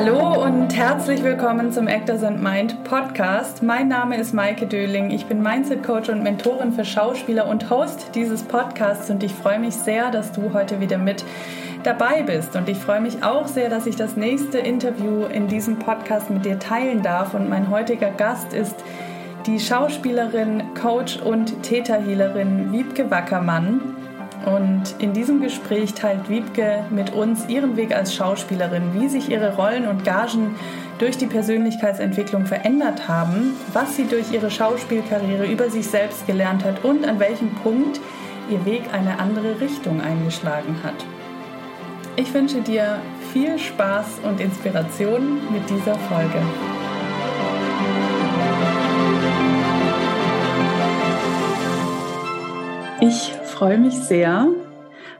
Hallo und herzlich willkommen zum Actors and Mind Podcast. Mein Name ist Maike Döling. Ich bin Mindset Coach und Mentorin für Schauspieler und Host dieses Podcasts und ich freue mich sehr, dass du heute wieder mit dabei bist. Und ich freue mich auch sehr, dass ich das nächste Interview in diesem Podcast mit dir teilen darf. Und mein heutiger Gast ist die Schauspielerin, Coach und Täterhealerin Wiebke Wackermann. Und in diesem Gespräch teilt Wiebke mit uns ihren Weg als Schauspielerin, wie sich ihre Rollen und Gagen durch die Persönlichkeitsentwicklung verändert haben, was sie durch ihre Schauspielkarriere über sich selbst gelernt hat und an welchem Punkt ihr Weg eine andere Richtung eingeschlagen hat. Ich wünsche dir viel Spaß und Inspiration mit dieser Folge. Ich freue mich sehr,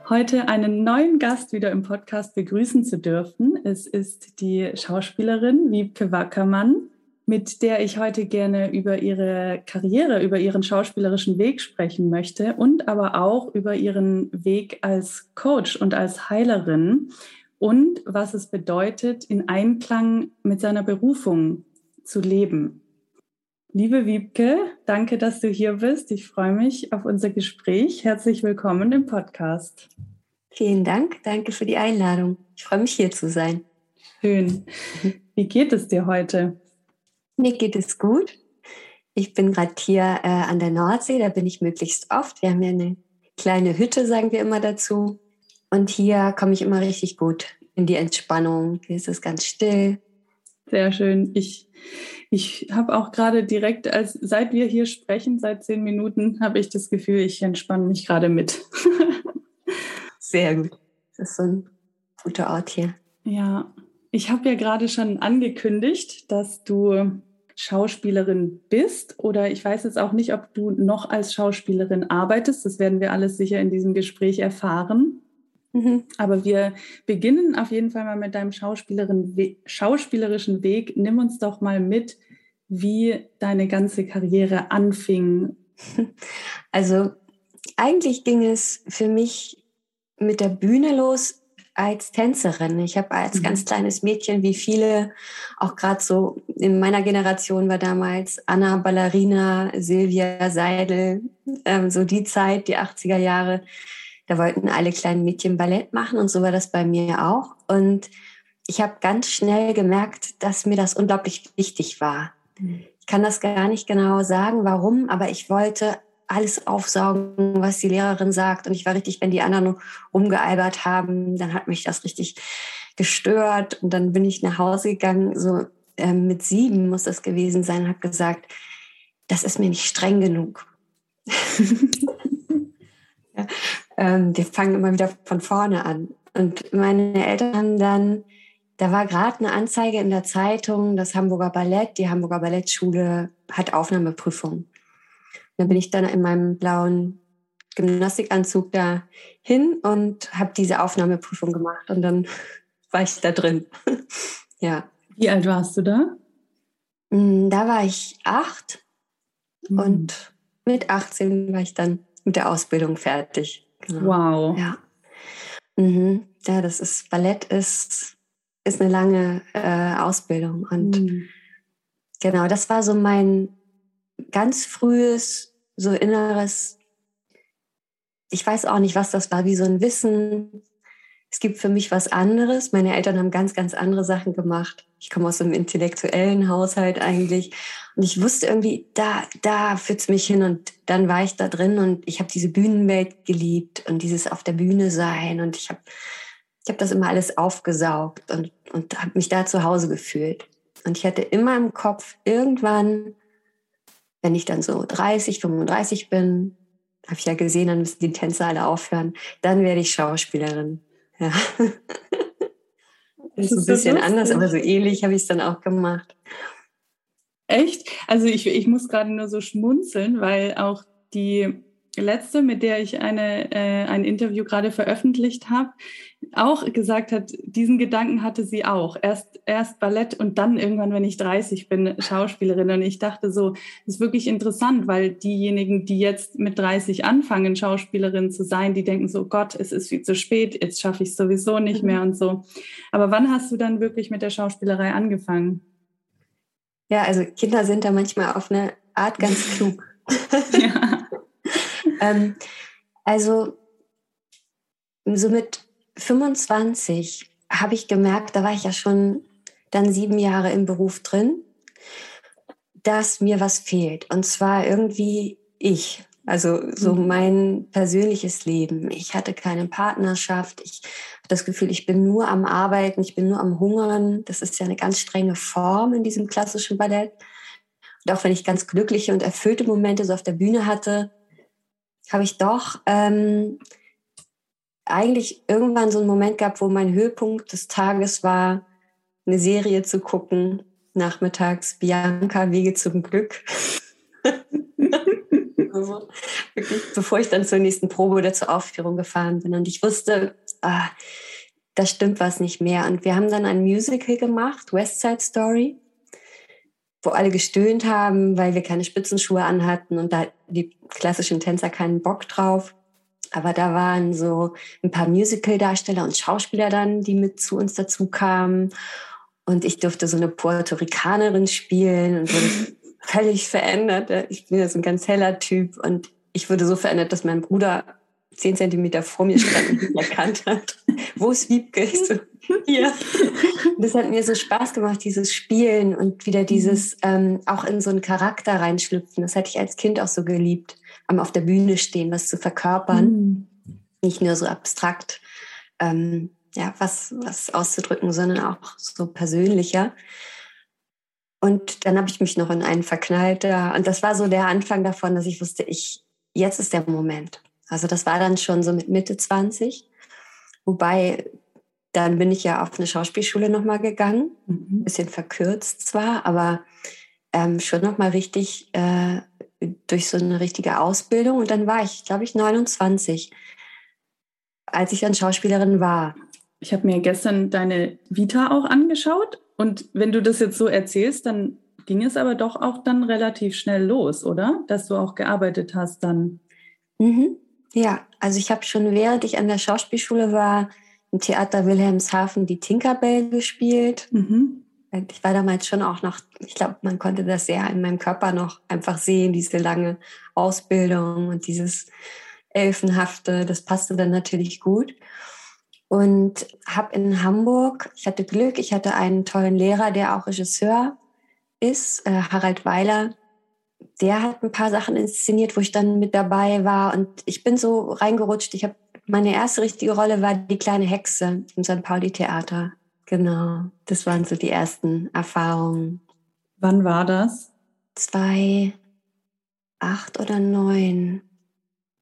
heute einen neuen Gast wieder im Podcast begrüßen zu dürfen. Es ist die Schauspielerin Wiebke Wackermann, mit der ich heute gerne über ihre Karriere, über ihren schauspielerischen Weg sprechen möchte und aber auch über ihren Weg als Coach und als Heilerin und was es bedeutet, in Einklang mit seiner Berufung zu leben. Liebe Wiebke, danke, dass du hier bist. Ich freue mich auf unser Gespräch. Herzlich willkommen im Podcast. Vielen Dank. Danke für die Einladung. Ich freue mich, hier zu sein. Schön. Wie geht es dir heute? Mir geht es gut. Ich bin gerade hier äh, an der Nordsee. Da bin ich möglichst oft. Wir haben ja eine kleine Hütte, sagen wir immer dazu. Und hier komme ich immer richtig gut in die Entspannung. Hier ist es ganz still. Sehr schön. Ich ich habe auch gerade direkt, als seit wir hier sprechen, seit zehn Minuten, habe ich das Gefühl, ich entspanne mich gerade mit. Sehr gut. Das ist so ein guter Ort hier. Ja, ich habe ja gerade schon angekündigt, dass du Schauspielerin bist oder ich weiß jetzt auch nicht, ob du noch als Schauspielerin arbeitest. Das werden wir alles sicher in diesem Gespräch erfahren. Mhm. Aber wir beginnen auf jeden Fall mal mit deinem schauspielerischen Weg. Nimm uns doch mal mit, wie deine ganze Karriere anfing. Also eigentlich ging es für mich mit der Bühne los als Tänzerin. Ich habe als mhm. ganz kleines Mädchen, wie viele, auch gerade so in meiner Generation war damals Anna Ballerina, Silvia Seidel, ähm, so die Zeit, die 80er Jahre da wollten alle kleinen Mädchen Ballett machen und so war das bei mir auch. Und ich habe ganz schnell gemerkt, dass mir das unglaublich wichtig war. Ich kann das gar nicht genau sagen, warum, aber ich wollte alles aufsaugen, was die Lehrerin sagt. Und ich war richtig, wenn die anderen rumgealbert haben, dann hat mich das richtig gestört. Und dann bin ich nach Hause gegangen, so äh, mit sieben muss das gewesen sein, habe gesagt, das ist mir nicht streng genug. ja, ähm, wir fangen immer wieder von vorne an. Und meine Eltern dann, da war gerade eine Anzeige in der Zeitung, das Hamburger Ballett, die Hamburger Ballettschule hat Aufnahmeprüfung. dann bin ich dann in meinem blauen Gymnastikanzug da hin und habe diese Aufnahmeprüfung gemacht und dann war ich da drin. ja. Wie alt warst du da? Mm, da war ich acht mhm. und mit 18 war ich dann mit der Ausbildung fertig. Genau. Wow. Ja. Mhm. Ja, das ist, Ballett ist, ist eine lange äh, Ausbildung. Und mhm. genau, das war so mein ganz frühes, so inneres, ich weiß auch nicht, was das war, wie so ein Wissen, es gibt für mich was anderes. Meine Eltern haben ganz, ganz andere Sachen gemacht. Ich komme aus einem intellektuellen Haushalt eigentlich. Und ich wusste irgendwie, da, da führt es mich hin. Und dann war ich da drin und ich habe diese Bühnenwelt geliebt und dieses auf der Bühne sein. Und ich habe ich hab das immer alles aufgesaugt und, und habe mich da zu Hause gefühlt. Und ich hatte immer im Kopf, irgendwann, wenn ich dann so 30, 35 bin, habe ich ja gesehen, dann müssen die Tänzer alle aufhören, dann werde ich Schauspielerin. Ja. Das ist ein bisschen so anders, aber so ähnlich habe ich es dann auch gemacht. Echt? Also ich, ich muss gerade nur so schmunzeln, weil auch die letzte, mit der ich eine, äh, ein Interview gerade veröffentlicht habe, auch gesagt hat, diesen Gedanken hatte sie auch. Erst, erst Ballett und dann irgendwann, wenn ich 30 bin, Schauspielerin. Und ich dachte so, das ist wirklich interessant, weil diejenigen, die jetzt mit 30 anfangen, Schauspielerin zu sein, die denken so, Gott, es ist viel zu spät, jetzt schaffe ich es sowieso nicht mehr und so. Aber wann hast du dann wirklich mit der Schauspielerei angefangen? Ja, also Kinder sind da manchmal auf eine Art ganz klug. ja. Ähm, also so mit 25 habe ich gemerkt, da war ich ja schon dann sieben Jahre im Beruf drin, dass mir was fehlt. Und zwar irgendwie ich. Also so mhm. mein persönliches Leben. Ich hatte keine Partnerschaft. Ich habe das Gefühl, ich bin nur am Arbeiten, ich bin nur am Hungern. Das ist ja eine ganz strenge Form in diesem klassischen Ballett. Und auch wenn ich ganz glückliche und erfüllte Momente so auf der Bühne hatte, habe ich doch ähm, eigentlich irgendwann so einen Moment gehabt, wo mein Höhepunkt des Tages war, eine Serie zu gucken, nachmittags Bianca Wege zum Glück. also, wirklich, bevor ich dann zur nächsten Probe oder zur Aufführung gefahren bin. Und ich wusste, ah, da stimmt was nicht mehr. Und wir haben dann ein Musical gemacht, West Side Story, wo alle gestöhnt haben, weil wir keine Spitzenschuhe anhatten und da die klassischen Tänzer keinen Bock drauf. Aber da waren so ein paar Musical-Darsteller und Schauspieler dann, die mit zu uns dazu kamen. Und ich durfte so eine Puerto Ricanerin spielen und wurde völlig verändert. Ich bin ja so ein ganz heller Typ und ich wurde so verändert, dass mein Bruder zehn Zentimeter vor mir stand und mich erkannt hat. Wo ist Wiebke? So, hier. Das hat mir so Spaß gemacht, dieses Spielen und wieder dieses ähm, auch in so einen Charakter reinschlüpfen. Das hätte ich als Kind auch so geliebt am auf der Bühne stehen, was zu verkörpern, mhm. nicht nur so abstrakt, ähm, ja, was, was auszudrücken, sondern auch so persönlicher. Und dann habe ich mich noch in einen verknallt. Ja. Und das war so der Anfang davon, dass ich wusste, ich, jetzt ist der Moment. Also das war dann schon so mit Mitte 20. Wobei, dann bin ich ja auf eine Schauspielschule nochmal gegangen. Mhm. Bisschen verkürzt zwar, aber ähm, schon nochmal richtig äh, durch so eine richtige Ausbildung. Und dann war ich, glaube ich, 29, als ich dann Schauspielerin war. Ich habe mir gestern deine Vita auch angeschaut. Und wenn du das jetzt so erzählst, dann ging es aber doch auch dann relativ schnell los, oder? Dass du auch gearbeitet hast dann. Mhm. Ja, also ich habe schon während ich an der Schauspielschule war, im Theater Wilhelmshaven die Tinkerbell gespielt. Mhm ich war damals schon auch noch, ich glaube, man konnte das sehr in meinem Körper noch einfach sehen, diese lange Ausbildung und dieses Elfenhafte, das passte dann natürlich gut. Und habe in Hamburg, ich hatte Glück, ich hatte einen tollen Lehrer, der auch Regisseur ist, äh, Harald Weiler. Der hat ein paar Sachen inszeniert, wo ich dann mit dabei war. Und ich bin so reingerutscht. Ich habe meine erste richtige Rolle war die kleine Hexe im St. Pauli Theater. Genau, das waren so die ersten Erfahrungen. Wann war das? Zwei, acht oder neun.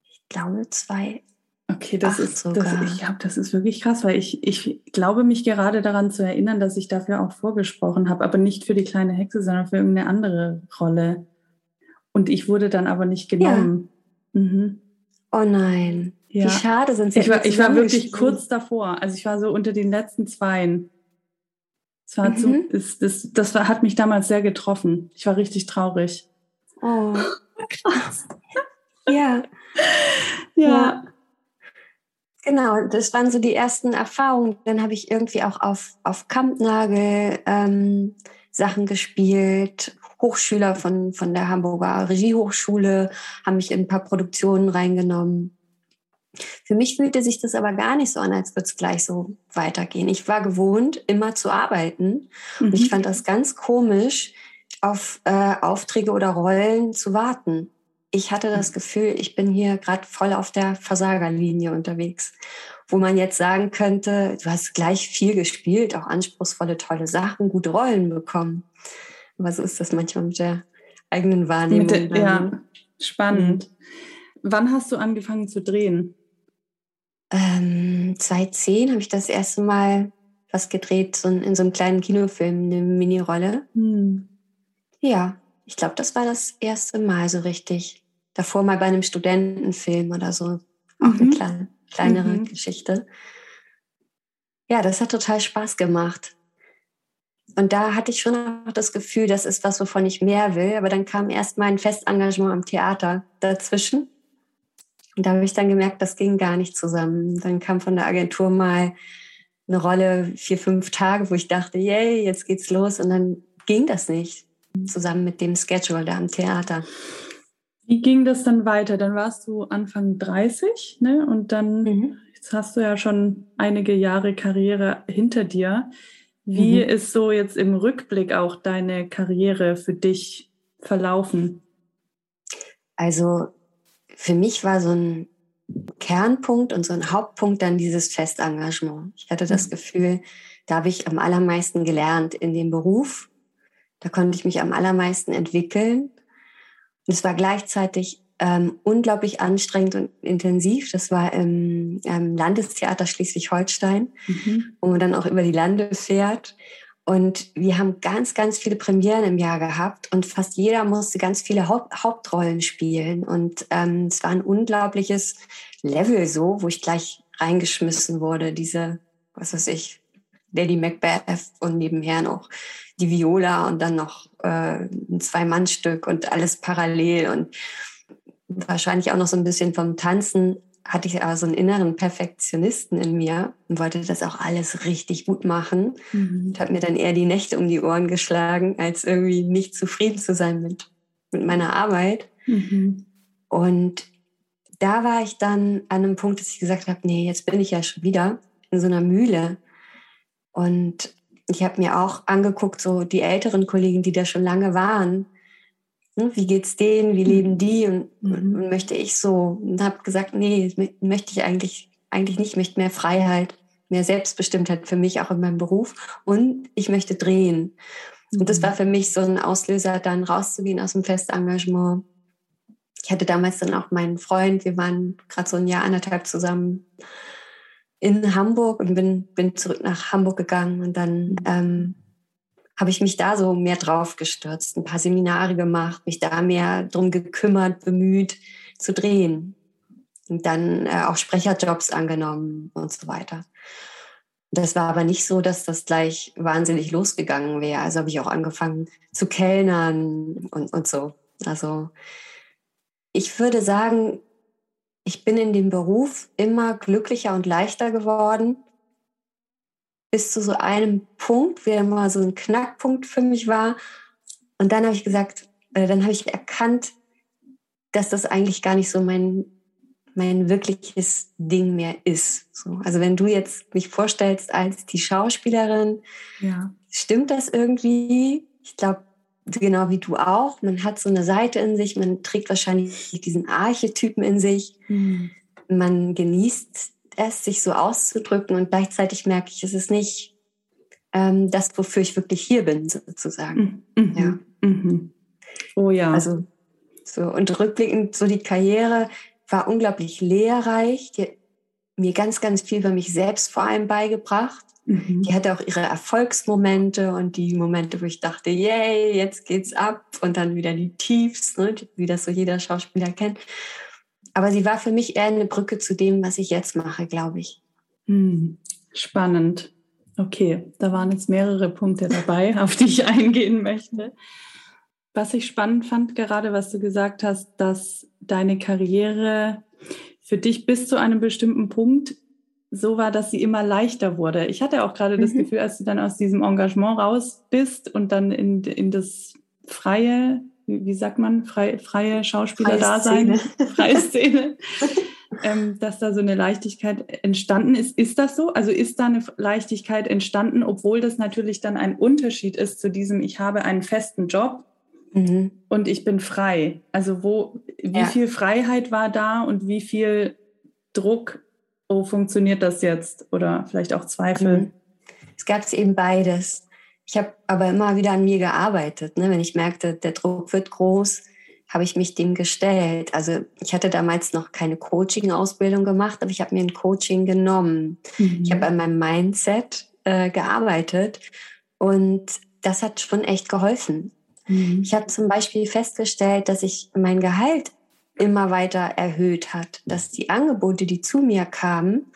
Ich glaube zwei. Okay, das ist sogar. Das, ich glaube, das ist wirklich krass, weil ich, ich glaube mich gerade daran zu erinnern, dass ich dafür auch vorgesprochen habe, aber nicht für die kleine Hexe, sondern für irgendeine andere Rolle. Und ich wurde dann aber nicht genommen. Ja. Mhm. Oh nein. Ja. Wie schade sind sie. Ich war, ich war wirklich kurz davor. Also ich war so unter den letzten Zweien. Das, war mhm. zu, ist, das, das war, hat mich damals sehr getroffen. Ich war richtig traurig. Oh, krass. ja. ja. Ja. Genau, das waren so die ersten Erfahrungen. Dann habe ich irgendwie auch auf, auf Kampnagel ähm, Sachen gespielt. Hochschüler von, von der Hamburger Regiehochschule haben mich in ein paar Produktionen reingenommen. Für mich fühlte sich das aber gar nicht so an, als würde es gleich so weitergehen. Ich war gewohnt, immer zu arbeiten. Mhm. Und ich mhm. fand das ganz komisch, auf äh, Aufträge oder Rollen zu warten. Ich hatte das Gefühl, ich bin hier gerade voll auf der Versagerlinie unterwegs, wo man jetzt sagen könnte, du hast gleich viel gespielt, auch anspruchsvolle, tolle Sachen, gute Rollen bekommen. Aber so ist das manchmal mit der eigenen Wahrnehmung. Der, ja, spannend. Mhm. Wann hast du angefangen zu drehen? ähm, 2010 habe ich das erste Mal was gedreht, so in, so einem kleinen Kinofilm, eine Mini-Rolle. Hm. Ja, ich glaube, das war das erste Mal so richtig, davor mal bei einem Studentenfilm oder so. Auch mhm. eine kleine, kleinere mhm. Geschichte. Ja, das hat total Spaß gemacht. Und da hatte ich schon auch das Gefühl, das ist was, wovon ich mehr will. Aber dann kam erst mein Festengagement am Theater dazwischen. Und da habe ich dann gemerkt, das ging gar nicht zusammen. Dann kam von der Agentur mal eine Rolle, vier, fünf Tage, wo ich dachte, yay, jetzt geht's los. Und dann ging das nicht zusammen mit dem Schedule da am Theater. Wie ging das dann weiter? Dann warst du Anfang 30, ne? Und dann, mhm. jetzt hast du ja schon einige Jahre Karriere hinter dir. Wie mhm. ist so jetzt im Rückblick auch deine Karriere für dich verlaufen? Also für mich war so ein Kernpunkt und so ein Hauptpunkt dann dieses Festengagement. Ich hatte das mhm. Gefühl, da habe ich am allermeisten gelernt in dem Beruf. Da konnte ich mich am allermeisten entwickeln. Und es war gleichzeitig ähm, unglaublich anstrengend und intensiv. Das war im, im Landestheater Schleswig-Holstein, mhm. wo man dann auch über die Lande fährt. Und wir haben ganz, ganz viele Premieren im Jahr gehabt und fast jeder musste ganz viele Haupt Hauptrollen spielen. Und ähm, es war ein unglaubliches Level so, wo ich gleich reingeschmissen wurde. Diese, was weiß ich, Lady Macbeth und nebenher noch die Viola und dann noch äh, ein Zwei-Mann-Stück und alles parallel und wahrscheinlich auch noch so ein bisschen vom Tanzen hatte ich aber so einen inneren Perfektionisten in mir und wollte das auch alles richtig gut machen. Mhm. Und habe mir dann eher die Nächte um die Ohren geschlagen, als irgendwie nicht zufrieden zu sein mit, mit meiner Arbeit. Mhm. Und da war ich dann an einem Punkt, dass ich gesagt habe, nee, jetzt bin ich ja schon wieder in so einer Mühle. Und ich habe mir auch angeguckt, so die älteren Kollegen, die da schon lange waren. Hm, wie geht's denen? Wie leben mhm. die? Und, mhm. und möchte ich so? Und habe gesagt, nee, möchte ich eigentlich, eigentlich nicht. Ich möchte mehr Freiheit, mehr Selbstbestimmtheit für mich auch in meinem Beruf. Und ich möchte drehen. Und das war mhm. für mich so ein Auslöser, dann rauszugehen aus dem Festengagement. Ich hatte damals dann auch meinen Freund, wir waren gerade so ein Jahr, anderthalb zusammen in Hamburg und bin, bin zurück nach Hamburg gegangen und dann ähm, habe ich mich da so mehr drauf gestürzt, ein paar Seminare gemacht, mich da mehr drum gekümmert, bemüht zu drehen und dann äh, auch Sprecherjobs angenommen und so weiter. Das war aber nicht so, dass das gleich wahnsinnig losgegangen wäre. Also habe ich auch angefangen zu kellnern und, und so. Also ich würde sagen, ich bin in dem Beruf immer glücklicher und leichter geworden, bis zu so einem Punkt, der mal so ein Knackpunkt für mich war. Und dann habe ich gesagt, äh, dann habe ich erkannt, dass das eigentlich gar nicht so mein, mein wirkliches Ding mehr ist. So, also wenn du jetzt mich vorstellst als die Schauspielerin, ja. stimmt das irgendwie? Ich glaube, genau wie du auch. Man hat so eine Seite in sich, man trägt wahrscheinlich diesen Archetypen in sich. Mhm. Man genießt es, sich so auszudrücken und gleichzeitig merke ich, es ist nicht ähm, das, wofür ich wirklich hier bin, sozusagen. Mhm. Ja. Mhm. Oh ja. Also so und rückblickend so die Karriere war unglaublich lehrreich. Die hat mir ganz, ganz viel über mich selbst vor allem beigebracht. Mhm. Die hatte auch ihre Erfolgsmomente und die Momente, wo ich dachte, yay, jetzt geht's ab und dann wieder die Tiefs, ne, wie das so jeder Schauspieler kennt. Aber sie war für mich eher eine Brücke zu dem, was ich jetzt mache, glaube ich. Mhm. Spannend. Okay, da waren jetzt mehrere Punkte dabei, auf die ich eingehen möchte. Was ich spannend fand, gerade was du gesagt hast, dass deine Karriere für dich bis zu einem bestimmten Punkt so war, dass sie immer leichter wurde. Ich hatte auch gerade mhm. das Gefühl, als du dann aus diesem Engagement raus bist und dann in, in das freie, wie, sagt man, freie, freie Schauspieler-Dasein, freie Szene, ähm, dass da so eine Leichtigkeit entstanden ist. Ist das so? Also ist da eine Leichtigkeit entstanden, obwohl das natürlich dann ein Unterschied ist zu diesem, ich habe einen festen Job mhm. und ich bin frei. Also wo, wie ja. viel Freiheit war da und wie viel Druck oh, funktioniert das jetzt? Oder vielleicht auch Zweifel? Mhm. Es gab eben beides. Ich habe aber immer wieder an mir gearbeitet. Ne? Wenn ich merkte, der Druck wird groß, habe ich mich dem gestellt. Also ich hatte damals noch keine Coaching-Ausbildung gemacht, aber ich habe mir ein Coaching genommen. Mhm. Ich habe an meinem Mindset äh, gearbeitet und das hat schon echt geholfen. Mhm. Ich habe zum Beispiel festgestellt, dass ich mein Gehalt immer weiter erhöht hat, dass die Angebote, die zu mir kamen,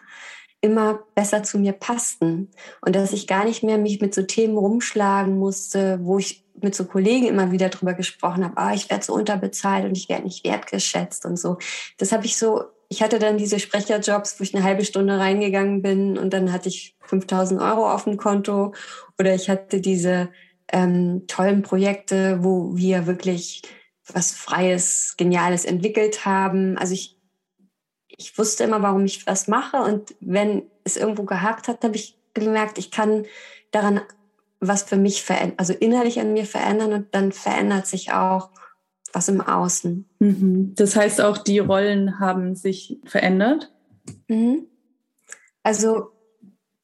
immer besser zu mir passten und dass ich gar nicht mehr mich mit so Themen rumschlagen musste, wo ich mit so Kollegen immer wieder drüber gesprochen habe, ah, ich werde so unterbezahlt und ich werde nicht wertgeschätzt und so. Das habe ich so, ich hatte dann diese Sprecherjobs, wo ich eine halbe Stunde reingegangen bin und dann hatte ich 5000 Euro auf dem Konto oder ich hatte diese ähm, tollen Projekte, wo wir wirklich was Freies, Geniales entwickelt haben. Also ich, ich wusste immer, warum ich was mache. Und wenn es irgendwo gehakt hat, habe ich gemerkt, ich kann daran was für mich verändern, also innerlich an mir verändern und dann verändert sich auch was im Außen. Mhm. Das heißt, auch die Rollen haben sich verändert? Mhm. Also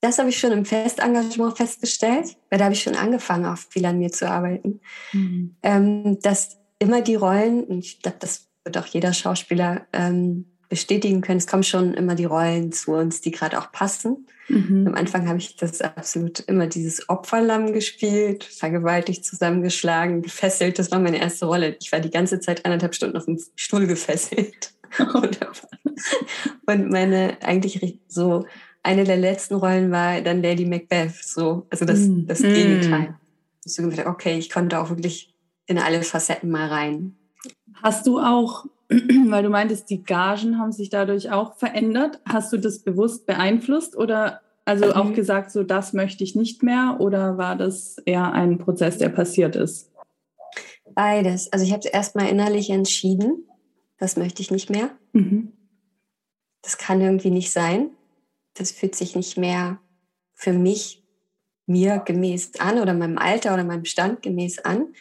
das habe ich schon im Festengagement festgestellt, weil da habe ich schon angefangen, auch viel an mir zu arbeiten. Mhm. Ähm, dass immer die Rollen, und ich glaube, das wird auch jeder Schauspieler ähm, bestätigen können, es kommen schon immer die Rollen zu uns, die gerade auch passen. Mhm. Am Anfang habe ich das absolut immer dieses Opferlamm gespielt, vergewaltigt, zusammengeschlagen, gefesselt. Das war meine erste Rolle. Ich war die ganze Zeit anderthalb Stunden auf dem Stuhl gefesselt. und meine eigentlich so eine der letzten Rollen war dann Lady Macbeth, so, also das, mm. das Gegenteil. So gedacht, okay, ich konnte auch wirklich in alle Facetten mal rein. Hast du auch, weil du meintest, die Gagen haben sich dadurch auch verändert, hast du das bewusst beeinflusst oder also mhm. auch gesagt, so das möchte ich nicht mehr oder war das eher ein Prozess, der passiert ist? Beides. Also ich habe es erstmal innerlich entschieden, das möchte ich nicht mehr. Mhm. Das kann irgendwie nicht sein das fühlt sich nicht mehr für mich, mir gemäß an oder meinem Alter oder meinem Stand gemäß an.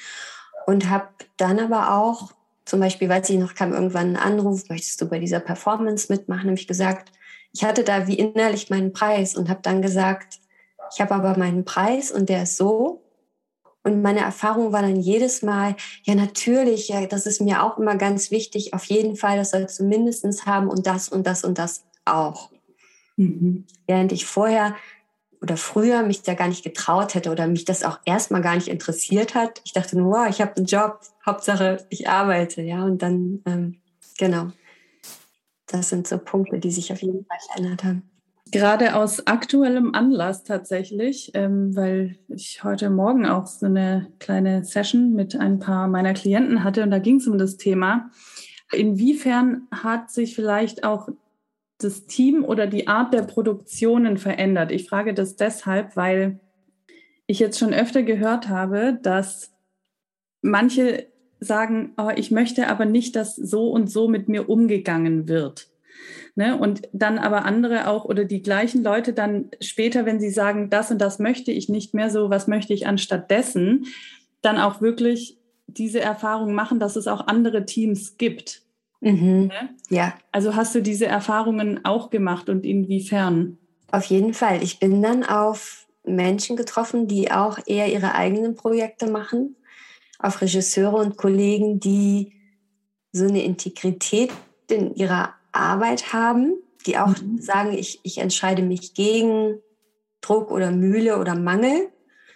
Und habe dann aber auch, zum Beispiel, weil ich noch kam, irgendwann einen Anruf, möchtest du bei dieser Performance mitmachen, habe ich gesagt, ich hatte da wie innerlich meinen Preis und habe dann gesagt, ich habe aber meinen Preis und der ist so. Und meine Erfahrung war dann jedes Mal, ja natürlich, ja, das ist mir auch immer ganz wichtig, auf jeden Fall, das sollst du mindestens haben und das und das und das auch. Mhm. Während ich vorher oder früher mich da gar nicht getraut hätte oder mich das auch erstmal gar nicht interessiert hat. Ich dachte nur, wow, ich habe einen Job, Hauptsache ich arbeite, ja. Und dann, ähm, genau, das sind so Punkte, die sich auf jeden Fall verändert haben. Gerade aus aktuellem Anlass tatsächlich, ähm, weil ich heute Morgen auch so eine kleine Session mit ein paar meiner Klienten hatte und da ging es um das Thema. Inwiefern hat sich vielleicht auch das Team oder die Art der Produktionen verändert? Ich frage das deshalb, weil ich jetzt schon öfter gehört habe, dass manche sagen, oh, ich möchte aber nicht, dass so und so mit mir umgegangen wird. Ne? Und dann aber andere auch oder die gleichen Leute dann später, wenn sie sagen, das und das möchte ich nicht mehr so, was möchte ich anstatt dessen, dann auch wirklich diese Erfahrung machen, dass es auch andere Teams gibt. Mhm. Ne? Ja. Also hast du diese Erfahrungen auch gemacht und inwiefern? Auf jeden Fall. Ich bin dann auf Menschen getroffen, die auch eher ihre eigenen Projekte machen, auf Regisseure und Kollegen, die so eine Integrität in ihrer Arbeit haben, die auch mhm. sagen, ich, ich entscheide mich gegen Druck oder Mühle oder Mangel.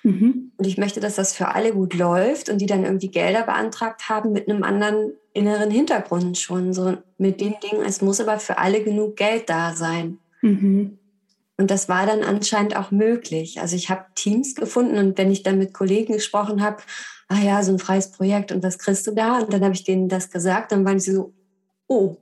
Mhm. Und ich möchte, dass das für alle gut läuft und die dann irgendwie Gelder beantragt haben mit einem anderen inneren Hintergrund schon, so mit dem Ding, es muss aber für alle genug Geld da sein. Mhm. Und das war dann anscheinend auch möglich. Also ich habe Teams gefunden und wenn ich dann mit Kollegen gesprochen habe, ah ja, so ein freies Projekt und was kriegst du da? Und dann habe ich denen das gesagt, dann waren sie so, oh,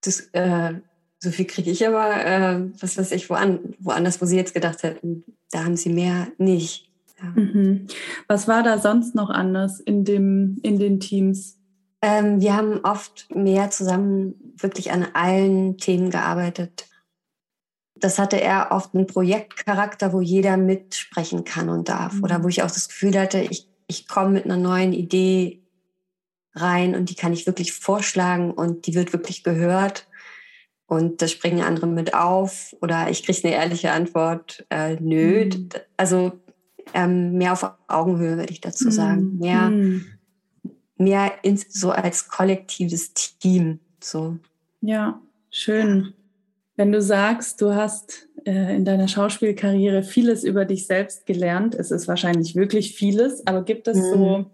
das, äh, so viel kriege ich aber, äh, was weiß ich, woan, woanders, wo sie jetzt gedacht hätten, da haben sie mehr nicht. Ja. Mhm. Was war da sonst noch anders in, dem, in den Teams? Ähm, wir haben oft mehr zusammen wirklich an allen Themen gearbeitet. Das hatte eher oft einen Projektcharakter, wo jeder mitsprechen kann und darf. Mhm. Oder wo ich auch das Gefühl hatte, ich, ich komme mit einer neuen Idee rein und die kann ich wirklich vorschlagen und die wird wirklich gehört. Und da springen andere mit auf oder ich kriege eine ehrliche Antwort, äh, nö. Mhm. Also ähm, mehr auf Augenhöhe, würde ich dazu sagen. Mehr, mhm mehr ins, so als kollektives Team. So. Ja, schön. Wenn du sagst, du hast äh, in deiner Schauspielkarriere vieles über dich selbst gelernt, es ist wahrscheinlich wirklich vieles, aber gibt es mhm. so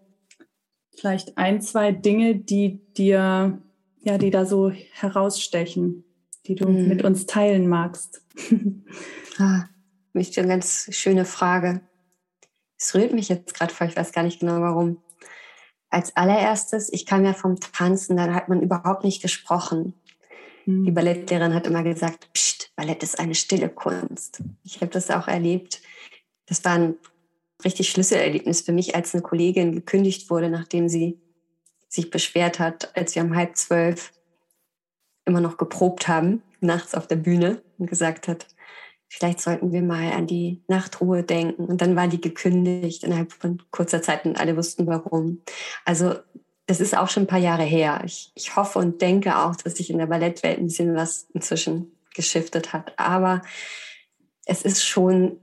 vielleicht ein, zwei Dinge, die dir ja, die da so herausstechen, die du mhm. mit uns teilen magst? ah, mich eine ganz schöne Frage. Es rührt mich jetzt gerade vor, ich weiß gar nicht genau warum. Als allererstes, ich kam ja vom Tanzen, da hat man überhaupt nicht gesprochen. Mhm. Die Ballettlehrerin hat immer gesagt, Psst, Ballett ist eine stille Kunst. Ich habe das auch erlebt. Das war ein richtig Schlüsselerlebnis für mich, als eine Kollegin gekündigt wurde, nachdem sie sich beschwert hat, als wir um halb zwölf immer noch geprobt haben, nachts auf der Bühne und gesagt hat, vielleicht sollten wir mal an die Nachtruhe denken. Und dann war die gekündigt innerhalb von kurzer Zeit und alle wussten warum. Also das ist auch schon ein paar Jahre her. Ich, ich hoffe und denke auch, dass sich in der Ballettwelt ein bisschen was inzwischen geschiftet hat. Aber es ist schon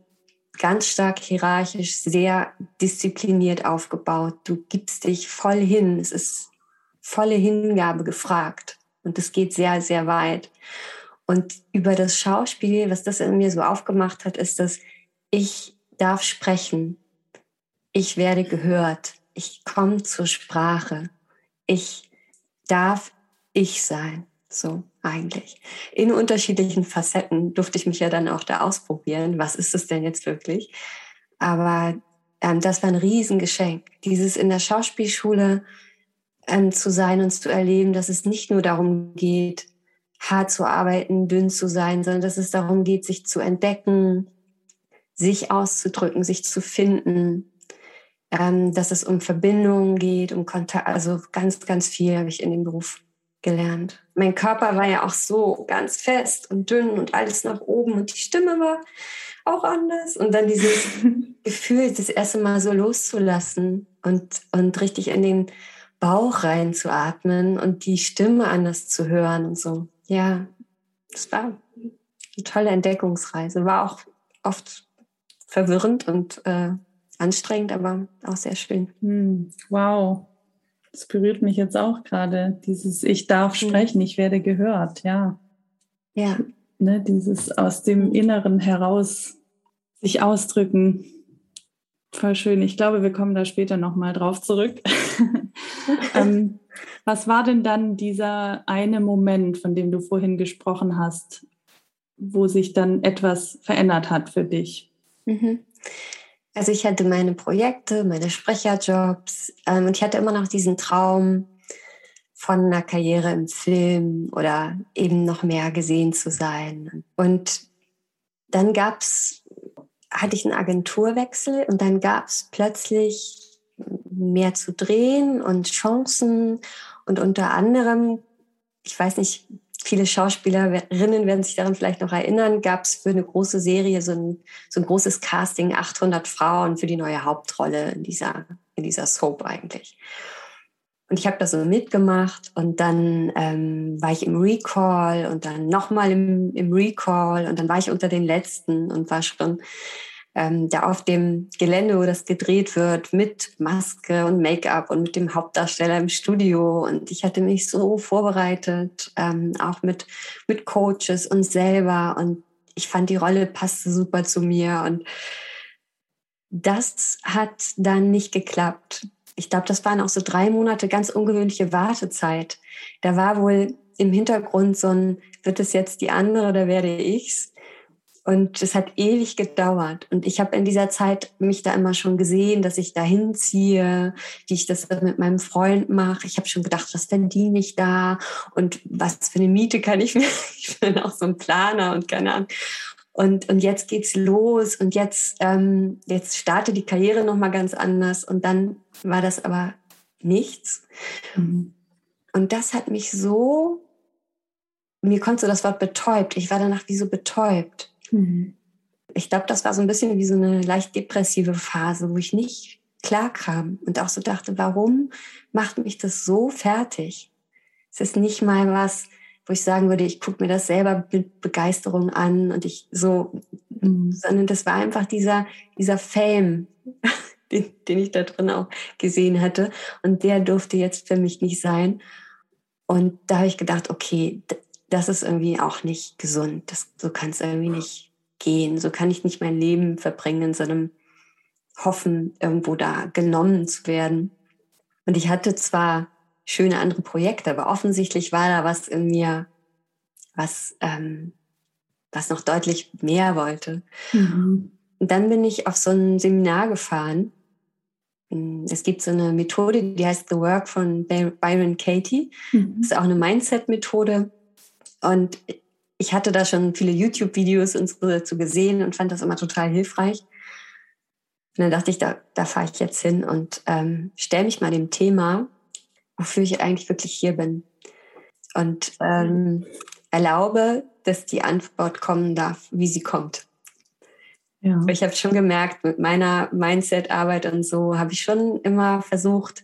ganz stark hierarchisch, sehr diszipliniert aufgebaut. Du gibst dich voll hin. Es ist volle Hingabe gefragt. Und es geht sehr, sehr weit. Und über das Schauspiel, was das in mir so aufgemacht hat, ist, dass ich darf sprechen. Ich werde gehört. Ich komme zur Sprache. Ich darf ich sein. So eigentlich. In unterschiedlichen Facetten durfte ich mich ja dann auch da ausprobieren. Was ist es denn jetzt wirklich? Aber ähm, das war ein Riesengeschenk. Dieses in der Schauspielschule ähm, zu sein und zu erleben, dass es nicht nur darum geht, hart zu arbeiten, dünn zu sein, sondern dass es darum geht, sich zu entdecken, sich auszudrücken, sich zu finden, ähm, dass es um Verbindungen geht, um Kontakt, also ganz, ganz viel habe ich in dem Beruf gelernt. Mein Körper war ja auch so ganz fest und dünn und alles nach oben und die Stimme war auch anders. Und dann dieses Gefühl, das erste Mal so loszulassen und, und richtig in den Bauch reinzuatmen und die Stimme anders zu hören und so. Ja, das war eine tolle Entdeckungsreise. War auch oft verwirrend und äh, anstrengend, aber auch sehr schön. Hm, wow. Das berührt mich jetzt auch gerade. Dieses Ich darf hm. sprechen, ich werde gehört, ja. Ja. Ne, dieses aus dem Inneren heraus sich ausdrücken. Voll schön. Ich glaube, wir kommen da später nochmal drauf zurück. ähm, was war denn dann dieser eine Moment, von dem du vorhin gesprochen hast, wo sich dann etwas verändert hat für dich? Mhm. Also ich hatte meine Projekte, meine Sprecherjobs ähm, und ich hatte immer noch diesen Traum von einer Karriere im Film oder eben noch mehr gesehen zu sein. Und dann gab's, hatte ich einen Agenturwechsel und dann gab es plötzlich mehr zu drehen und Chancen. Und unter anderem, ich weiß nicht, viele Schauspielerinnen werden sich daran vielleicht noch erinnern, gab es für eine große Serie so ein, so ein großes Casting, 800 Frauen für die neue Hauptrolle in dieser, in dieser Soap eigentlich. Und ich habe da so mitgemacht und dann ähm, war ich im Recall und dann nochmal im, im Recall und dann war ich unter den Letzten und war schon ähm, da auf dem Gelände, wo das gedreht wird, mit Maske und Make-up und mit dem Hauptdarsteller im Studio. Und ich hatte mich so vorbereitet, ähm, auch mit, mit Coaches und selber. Und ich fand, die Rolle passte super zu mir. Und das hat dann nicht geklappt. Ich glaube, das waren auch so drei Monate ganz ungewöhnliche Wartezeit. Da war wohl im Hintergrund so ein, wird es jetzt die andere oder werde ich's? Und es hat ewig gedauert. Und ich habe in dieser Zeit mich da immer schon gesehen, dass ich da hinziehe, wie ich das mit meinem Freund mache. Ich habe schon gedacht, was verdiene ich da und was für eine Miete kann ich mir. Ich bin auch so ein Planer und keine Ahnung. Und, und jetzt geht's los und jetzt, ähm, jetzt startet die Karriere nochmal ganz anders. Und dann war das aber nichts. Mhm. Und das hat mich so, mir kommt so das Wort betäubt. Ich war danach wie so betäubt. Mhm. Ich glaube, das war so ein bisschen wie so eine leicht depressive Phase, wo ich nicht klar kam und auch so dachte, warum macht mich das so fertig? Es ist nicht mal was, wo ich sagen würde, ich gucke mir das selber mit Begeisterung an und ich so, mhm. sondern das war einfach dieser, dieser Fame, den, den ich da drin auch gesehen hatte. Und der durfte jetzt für mich nicht sein. Und da habe ich gedacht, okay, das ist irgendwie auch nicht gesund. Das, so kann es irgendwie nicht gehen. So kann ich nicht mein Leben verbringen in so einem Hoffen, irgendwo da genommen zu werden. Und ich hatte zwar schöne andere Projekte, aber offensichtlich war da was in mir, was, ähm, was noch deutlich mehr wollte. Mhm. Und dann bin ich auf so ein Seminar gefahren. Es gibt so eine Methode, die heißt The Work von Byron Katie. Mhm. Das ist auch eine Mindset-Methode. Und ich hatte da schon viele YouTube-Videos und so dazu gesehen und fand das immer total hilfreich. Und dann dachte ich, da, da fahre ich jetzt hin und ähm, stelle mich mal dem Thema, wofür ich eigentlich wirklich hier bin. Und ähm, erlaube, dass die Antwort kommen darf, wie sie kommt. Ja. Ich habe schon gemerkt, mit meiner Mindset-Arbeit und so habe ich schon immer versucht,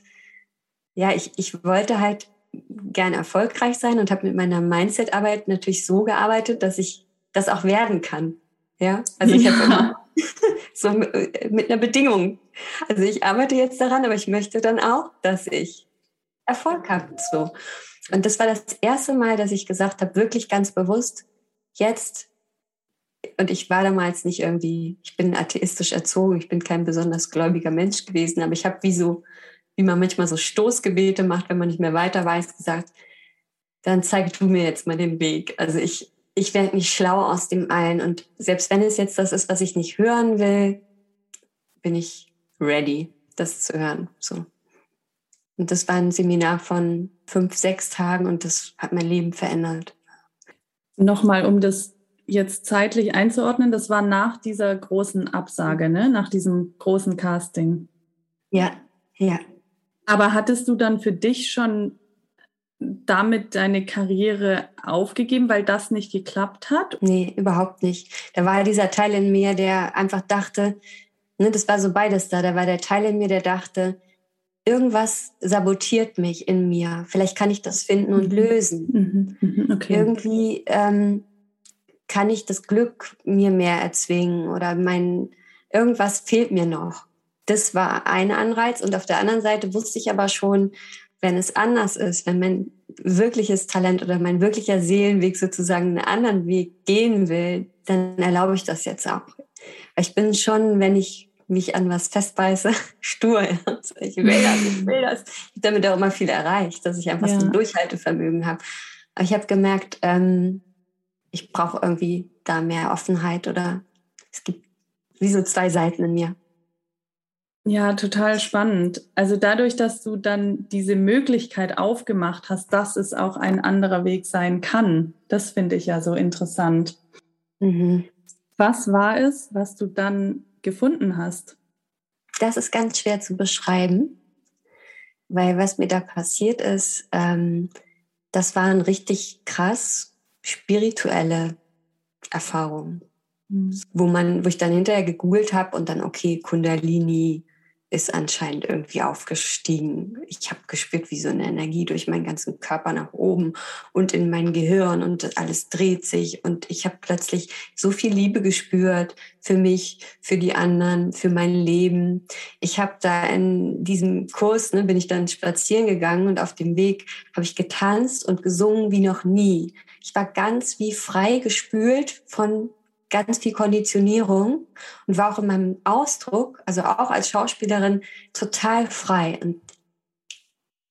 ja, ich, ich wollte halt gern erfolgreich sein und habe mit meiner Mindset-Arbeit natürlich so gearbeitet, dass ich das auch werden kann. Ja, also ich ja. habe immer so mit einer Bedingung. Also ich arbeite jetzt daran, aber ich möchte dann auch, dass ich Erfolg habe. So. Und das war das erste Mal, dass ich gesagt habe, wirklich ganz bewusst, jetzt, und ich war damals nicht irgendwie, ich bin atheistisch erzogen, ich bin kein besonders gläubiger Mensch gewesen, aber ich habe wie so, wie man manchmal so Stoßgebete macht, wenn man nicht mehr weiter weiß, gesagt, dann zeig du mir jetzt mal den Weg. Also ich, ich werde nicht schlau aus dem allen. Und selbst wenn es jetzt das ist, was ich nicht hören will, bin ich ready, das zu hören. So. Und das war ein Seminar von fünf, sechs Tagen und das hat mein Leben verändert. Nochmal, um das jetzt zeitlich einzuordnen, das war nach dieser großen Absage, ne? nach diesem großen Casting. Ja, ja. Aber hattest du dann für dich schon damit deine Karriere aufgegeben, weil das nicht geklappt hat? Nee, überhaupt nicht. Da war dieser Teil in mir, der einfach dachte, ne, das war so beides da. Da war der Teil in mir, der dachte, irgendwas sabotiert mich in mir. Vielleicht kann ich das finden und mhm. lösen. Mhm. mhm. Okay. Irgendwie ähm, kann ich das Glück mir mehr erzwingen oder mein irgendwas fehlt mir noch. Das war ein Anreiz und auf der anderen Seite wusste ich aber schon, wenn es anders ist, wenn mein wirkliches Talent oder mein wirklicher Seelenweg sozusagen einen anderen Weg gehen will, dann erlaube ich das jetzt auch. Ich bin schon, wenn ich mich an was festbeiße, stur. Ich will das, ich will das. Ich habe damit auch immer viel erreicht, dass ich einfach ja. so ein Durchhaltevermögen habe. Aber ich habe gemerkt, ähm, ich brauche irgendwie da mehr Offenheit oder es gibt wie so zwei Seiten in mir. Ja, total spannend. Also dadurch, dass du dann diese Möglichkeit aufgemacht hast, dass es auch ein anderer Weg sein kann, das finde ich ja so interessant. Mhm. Was war es, was du dann gefunden hast? Das ist ganz schwer zu beschreiben, weil was mir da passiert ist, ähm, das waren richtig krass spirituelle Erfahrungen, mhm. wo man, wo ich dann hinterher gegoogelt habe und dann okay Kundalini, ist anscheinend irgendwie aufgestiegen. Ich habe gespürt, wie so eine Energie durch meinen ganzen Körper nach oben und in mein Gehirn und alles dreht sich und ich habe plötzlich so viel Liebe gespürt für mich, für die anderen, für mein Leben. Ich habe da in diesem Kurs, ne, bin ich dann spazieren gegangen und auf dem Weg habe ich getanzt und gesungen wie noch nie. Ich war ganz wie frei gespült von ganz viel Konditionierung und war auch in meinem Ausdruck, also auch als Schauspielerin, total frei. Und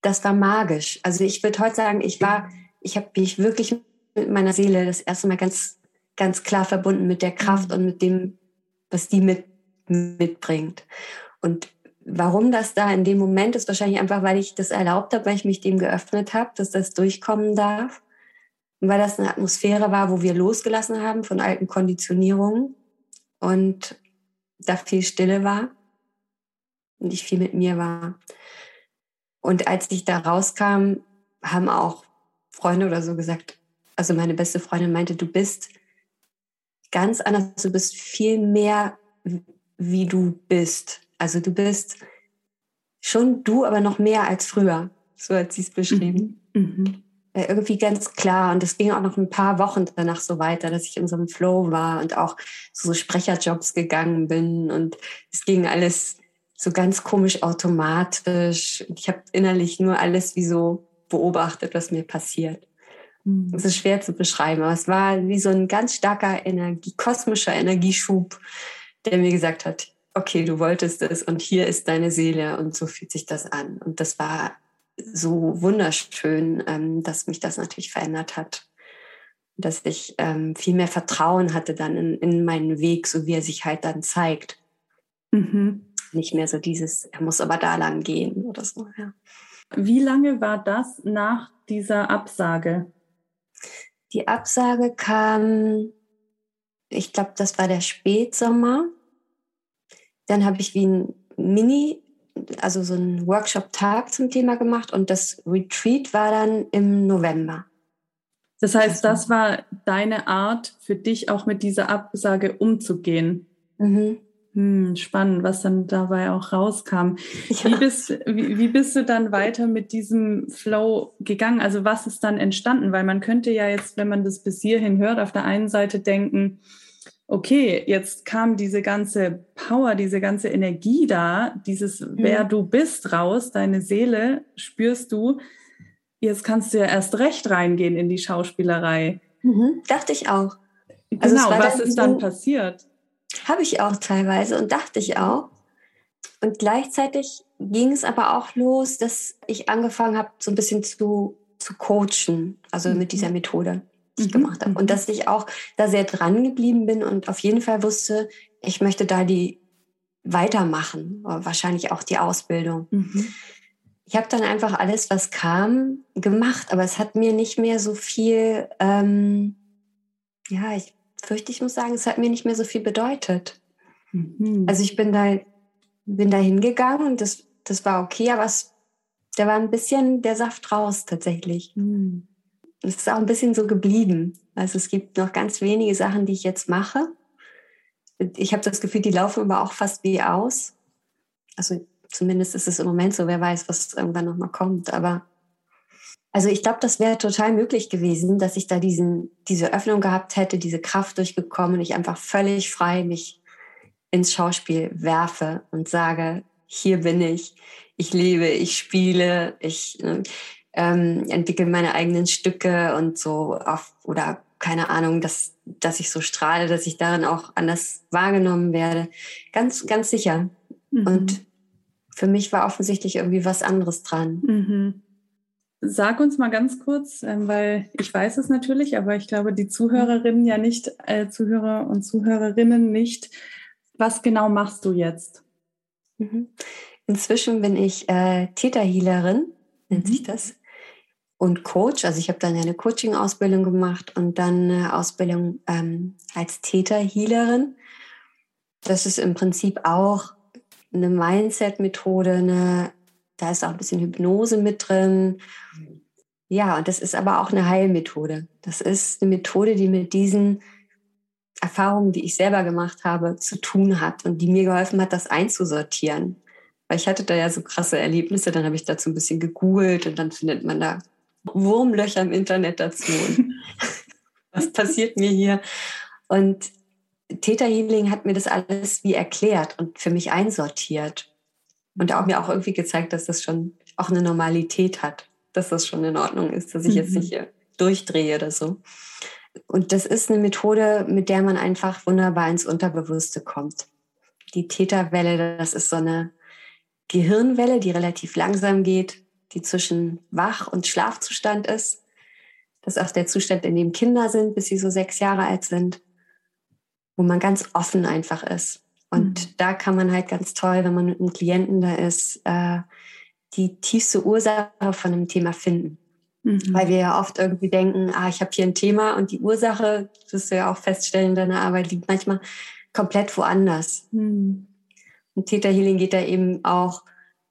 das war magisch. Also ich würde heute sagen, ich war, ich habe mich wirklich mit meiner Seele das erste Mal ganz, ganz klar verbunden mit der Kraft mhm. und mit dem, was die mit, mitbringt. Und warum das da in dem Moment ist, wahrscheinlich einfach, weil ich das erlaubt habe, weil ich mich dem geöffnet habe, dass das durchkommen darf weil das eine Atmosphäre war, wo wir losgelassen haben von alten Konditionierungen und da viel Stille war und ich viel mit mir war. Und als ich da rauskam, haben auch Freunde oder so gesagt, also meine beste Freundin meinte, du bist ganz anders, du bist viel mehr, wie du bist. Also du bist schon du, aber noch mehr als früher. So hat sie es beschrieben. Mhm. Mhm. Äh, irgendwie ganz klar. Und es ging auch noch ein paar Wochen danach so weiter, dass ich in so einem Flow war und auch zu so Sprecherjobs gegangen bin. Und es ging alles so ganz komisch automatisch. Ich habe innerlich nur alles wie so beobachtet, was mir passiert. Mhm. Es ist schwer zu beschreiben, aber es war wie so ein ganz starker Energie, kosmischer Energieschub, der mir gesagt hat, okay, du wolltest es und hier ist deine Seele und so fühlt sich das an. Und das war so wunderschön, ähm, dass mich das natürlich verändert hat. Dass ich ähm, viel mehr Vertrauen hatte dann in, in meinen Weg, so wie er sich halt dann zeigt. Mhm. Nicht mehr so dieses, er muss aber da lang gehen oder so. Ja. Wie lange war das nach dieser Absage? Die Absage kam, ich glaube, das war der Spätsommer. Dann habe ich wie ein Mini, also so einen Workshop-Tag zum Thema gemacht und das Retreat war dann im November. Das heißt, das war deine Art für dich auch mit dieser Absage umzugehen. Mhm. Hm, spannend, was dann dabei auch rauskam. Ja. Wie, bist, wie, wie bist du dann weiter mit diesem Flow gegangen? Also was ist dann entstanden? Weil man könnte ja jetzt, wenn man das bis hierhin hört, auf der einen Seite denken, okay, jetzt kam diese ganze Power, diese ganze Energie da, dieses mhm. wer du bist raus, deine Seele spürst du. Jetzt kannst du ja erst recht reingehen in die Schauspielerei. Mhm, dachte ich auch. Also genau, was ist dann passiert? Habe ich auch teilweise und dachte ich auch. Und gleichzeitig ging es aber auch los, dass ich angefangen habe, so ein bisschen zu, zu coachen, also mhm. mit dieser Methode, ich mhm. gemacht habe. Und mhm. dass ich auch da sehr dran geblieben bin und auf jeden Fall wusste, ich möchte da die weitermachen, wahrscheinlich auch die Ausbildung. Mhm. Ich habe dann einfach alles, was kam, gemacht, aber es hat mir nicht mehr so viel, ähm, ja, ich fürchte, ich muss sagen, es hat mir nicht mehr so viel bedeutet. Mhm. Also ich bin da, bin da hingegangen und das, das war okay, aber es, da war ein bisschen der Saft raus tatsächlich. Mhm. Es ist auch ein bisschen so geblieben. Also es gibt noch ganz wenige Sachen, die ich jetzt mache. Ich habe das Gefühl, die laufen aber auch fast wie aus. Also zumindest ist es im Moment so, wer weiß, was irgendwann nochmal kommt. Aber also ich glaube, das wäre total möglich gewesen, dass ich da diesen, diese Öffnung gehabt hätte, diese Kraft durchgekommen und ich einfach völlig frei mich ins Schauspiel werfe und sage, hier bin ich, ich lebe, ich spiele, ich ne, ähm, entwickle meine eigenen Stücke und so auf, oder keine Ahnung, dass, dass ich so strahle, dass ich darin auch anders wahrgenommen werde. Ganz, ganz sicher. Mhm. Und für mich war offensichtlich irgendwie was anderes dran. Mhm. Sag uns mal ganz kurz, ähm, weil ich weiß es natürlich, aber ich glaube, die Zuhörerinnen ja nicht, äh, Zuhörer und Zuhörerinnen nicht. Was genau machst du jetzt? Mhm. Inzwischen bin ich äh, Täterhealerin, nennt mhm. sich das, und Coach. Also ich habe dann eine Coaching-Ausbildung gemacht und dann eine Ausbildung ähm, als Täterhealerin. Das ist im Prinzip auch eine Mindset-Methode, eine da ist auch ein bisschen Hypnose mit drin. Ja, und das ist aber auch eine Heilmethode. Das ist eine Methode, die mit diesen Erfahrungen, die ich selber gemacht habe, zu tun hat und die mir geholfen hat, das einzusortieren. Weil ich hatte da ja so krasse Erlebnisse, dann habe ich dazu ein bisschen gegoogelt und dann findet man da Wurmlöcher im Internet dazu. was passiert mir hier? Und Theta Healing hat mir das alles wie erklärt und für mich einsortiert. Und auch mir auch irgendwie gezeigt, dass das schon auch eine Normalität hat, dass das schon in Ordnung ist, dass ich mhm. jetzt nicht hier durchdrehe oder so. Und das ist eine Methode, mit der man einfach wunderbar ins Unterbewusste kommt. Die Täterwelle, das ist so eine Gehirnwelle, die relativ langsam geht, die zwischen Wach- und Schlafzustand ist. Das ist auch der Zustand, in dem Kinder sind, bis sie so sechs Jahre alt sind, wo man ganz offen einfach ist. Und mhm. da kann man halt ganz toll, wenn man mit einem Klienten da ist, äh, die tiefste Ursache von einem Thema finden. Mhm. Weil wir ja oft irgendwie denken, ah, ich habe hier ein Thema und die Ursache, das wirst du ja auch feststellen in deiner Arbeit, liegt manchmal komplett woanders. Mhm. Und Theta Healing geht da eben auch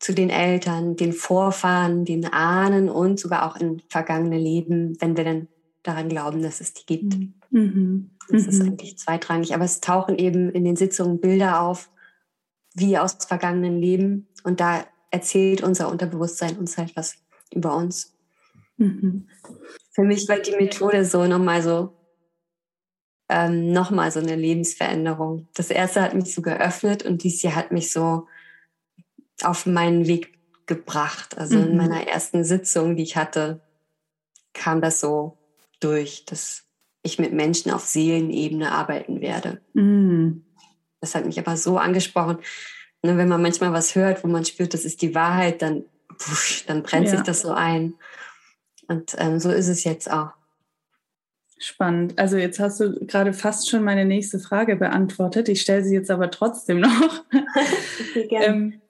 zu den Eltern, den Vorfahren, den Ahnen und sogar auch in vergangene Leben, wenn wir dann daran glauben, dass es die gibt. Mhm. mhm. Das ist mhm. eigentlich zweitrangig, aber es tauchen eben in den Sitzungen Bilder auf, wie aus vergangenen Leben. Und da erzählt unser Unterbewusstsein uns halt was über uns. Mhm. Für mich war die Methode so nochmal so, ähm, nochmal so eine Lebensveränderung. Das erste hat mich so geöffnet und dies hier hat mich so auf meinen Weg gebracht. Also mhm. in meiner ersten Sitzung, die ich hatte, kam das so durch. Das ich mit Menschen auf Seelenebene arbeiten werde. Mm. Das hat mich aber so angesprochen. Ne, wenn man manchmal was hört, wo man spürt, das ist die Wahrheit, dann wusch, dann brennt ja. sich das so ein. Und ähm, so ist es jetzt auch. Spannend. Also jetzt hast du gerade fast schon meine nächste Frage beantwortet. Ich stelle sie jetzt aber trotzdem noch. Okay, ähm,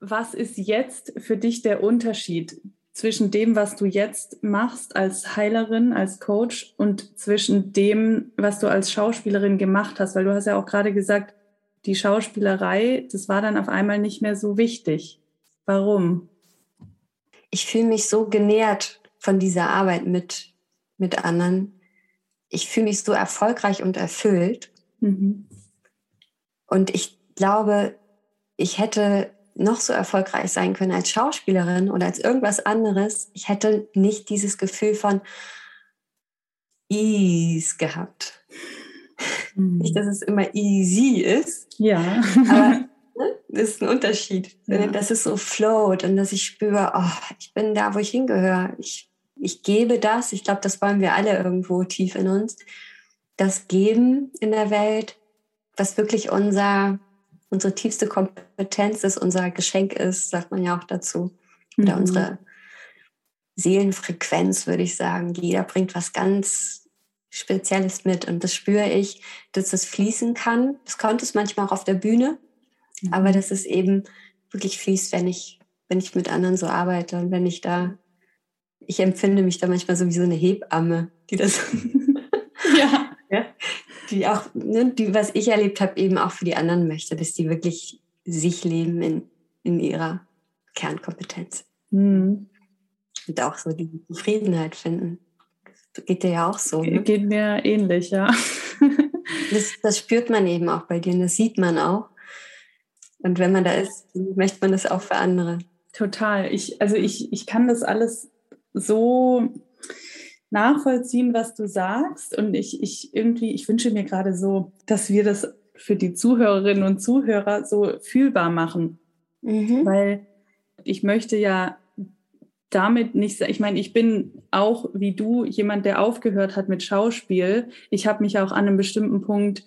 was ist jetzt für dich der Unterschied zwischen dem, was du jetzt machst als Heilerin, als Coach und zwischen dem, was du als Schauspielerin gemacht hast? Weil du hast ja auch gerade gesagt, die Schauspielerei, das war dann auf einmal nicht mehr so wichtig. Warum? Ich fühle mich so genährt von dieser Arbeit mit, mit anderen ich fühle mich so erfolgreich und erfüllt. Mhm. Und ich glaube, ich hätte noch so erfolgreich sein können als Schauspielerin oder als irgendwas anderes. Ich hätte nicht dieses Gefühl von Ease gehabt. Mhm. Nicht, dass es immer easy ist. Ja. Aber ne, das ist ein Unterschied. Ja. Dass es so float und dass ich spüre, oh, ich bin da, wo ich hingehöre. Ich ich gebe das, ich glaube, das wollen wir alle irgendwo tief in uns, das Geben in der Welt, was wirklich unser, unsere tiefste Kompetenz ist, unser Geschenk ist, sagt man ja auch dazu. Oder mhm. unsere Seelenfrequenz, würde ich sagen. Jeder bringt was ganz Spezielles mit und das spüre ich, dass das fließen kann. Das konnte es manchmal auch auf der Bühne, mhm. aber dass es eben wirklich fließt, wenn ich, wenn ich mit anderen so arbeite und wenn ich da ich empfinde mich da manchmal so wie so eine Hebamme, die das. die auch, ne, die, was ich erlebt habe, eben auch für die anderen möchte, dass die wirklich sich leben in, in ihrer Kernkompetenz. Mhm. Und auch so die Zufriedenheit finden. Das geht dir ja auch so. Ne? Geht mir ähnlich, ja. das, das spürt man eben auch bei dir und das sieht man auch. Und wenn man da ist, möchte man das auch für andere. Total. Ich, also ich, ich kann das alles so nachvollziehen, was du sagst. Und ich, ich irgendwie, ich wünsche mir gerade so, dass wir das für die Zuhörerinnen und Zuhörer so fühlbar machen. Mhm. Weil ich möchte ja damit nicht, ich meine, ich bin auch wie du jemand, der aufgehört hat mit Schauspiel. Ich habe mich auch an einem bestimmten Punkt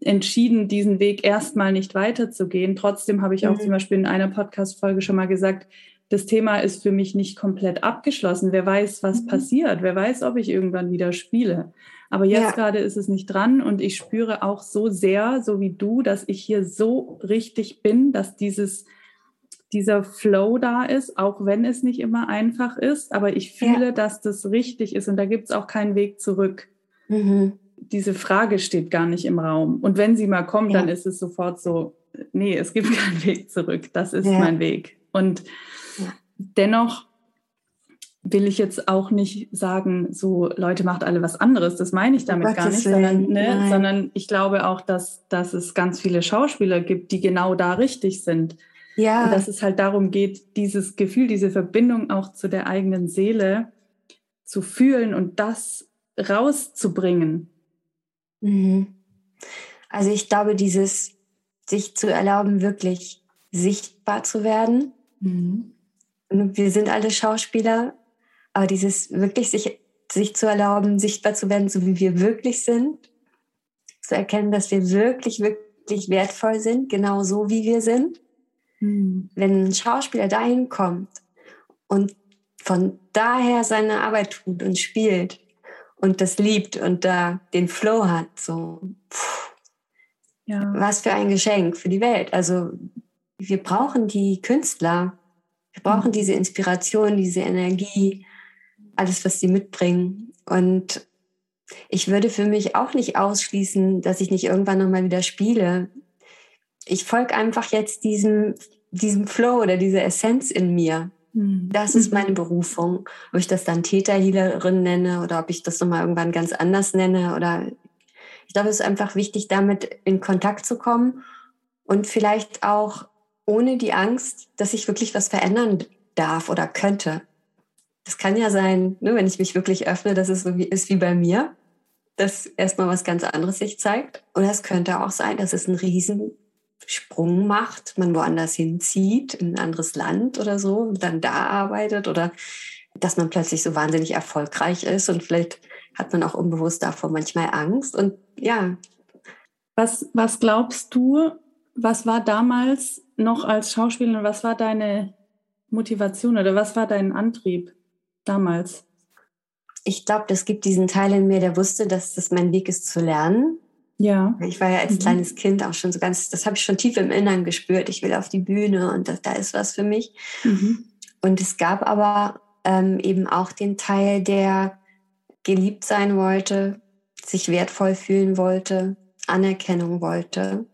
entschieden, diesen Weg erstmal nicht weiterzugehen. Trotzdem habe ich auch mhm. zum Beispiel in einer Podcast-Folge schon mal gesagt, das Thema ist für mich nicht komplett abgeschlossen. Wer weiß, was mhm. passiert? Wer weiß, ob ich irgendwann wieder spiele? Aber jetzt ja. gerade ist es nicht dran und ich spüre auch so sehr, so wie du, dass ich hier so richtig bin, dass dieses, dieser Flow da ist, auch wenn es nicht immer einfach ist. Aber ich fühle, ja. dass das richtig ist und da gibt es auch keinen Weg zurück. Mhm. Diese Frage steht gar nicht im Raum. Und wenn sie mal kommt, ja. dann ist es sofort so, nee, es gibt keinen Weg zurück. Das ist mein Weg. Und Dennoch will ich jetzt auch nicht sagen, so Leute macht alle was anderes. Das meine ich damit gar nicht, sondern, ne, sondern ich glaube auch, dass, dass es ganz viele Schauspieler gibt, die genau da richtig sind. Ja. Und dass es halt darum geht, dieses Gefühl, diese Verbindung auch zu der eigenen Seele zu fühlen und das rauszubringen. Mhm. Also ich glaube, dieses sich zu erlauben, wirklich sichtbar zu werden. Mhm wir sind alle Schauspieler, aber dieses wirklich sich, sich zu erlauben, sichtbar zu werden, so wie wir wirklich sind, zu erkennen, dass wir wirklich, wirklich wertvoll sind, genau so wie wir sind. Mhm. Wenn ein Schauspieler dahin kommt und von daher seine Arbeit tut und spielt und das liebt und da den Flow hat, so, ja. was für ein Geschenk für die Welt. Also wir brauchen die Künstler, wir brauchen diese Inspiration, diese Energie, alles, was sie mitbringen. Und ich würde für mich auch nicht ausschließen, dass ich nicht irgendwann nochmal wieder spiele. Ich folge einfach jetzt diesem, diesem Flow oder dieser Essenz in mir. Mhm. Das ist meine Berufung. Ob ich das dann Täterhealerin nenne oder ob ich das nochmal irgendwann ganz anders nenne oder ich glaube, es ist einfach wichtig, damit in Kontakt zu kommen und vielleicht auch ohne die Angst, dass ich wirklich was verändern darf oder könnte. Das kann ja sein, ne, wenn ich mich wirklich öffne, dass es so wie, ist wie bei mir, dass erstmal was ganz anderes sich zeigt. Oder es könnte auch sein, dass es einen riesen Sprung macht, man woanders hinzieht, in ein anderes Land oder so, und dann da arbeitet oder dass man plötzlich so wahnsinnig erfolgreich ist und vielleicht hat man auch unbewusst davor manchmal Angst und ja. Was, was glaubst du, was war damals noch als Schauspielerin, was war deine Motivation oder was war dein Antrieb damals? Ich glaube, es gibt diesen Teil in mir, der wusste, dass das mein Weg ist zu lernen. Ja. Ich war ja als mhm. kleines Kind auch schon so ganz, das habe ich schon tief im Innern gespürt. Ich will auf die Bühne und das, da ist was für mich. Mhm. Und es gab aber ähm, eben auch den Teil, der geliebt sein wollte, sich wertvoll fühlen wollte, Anerkennung wollte,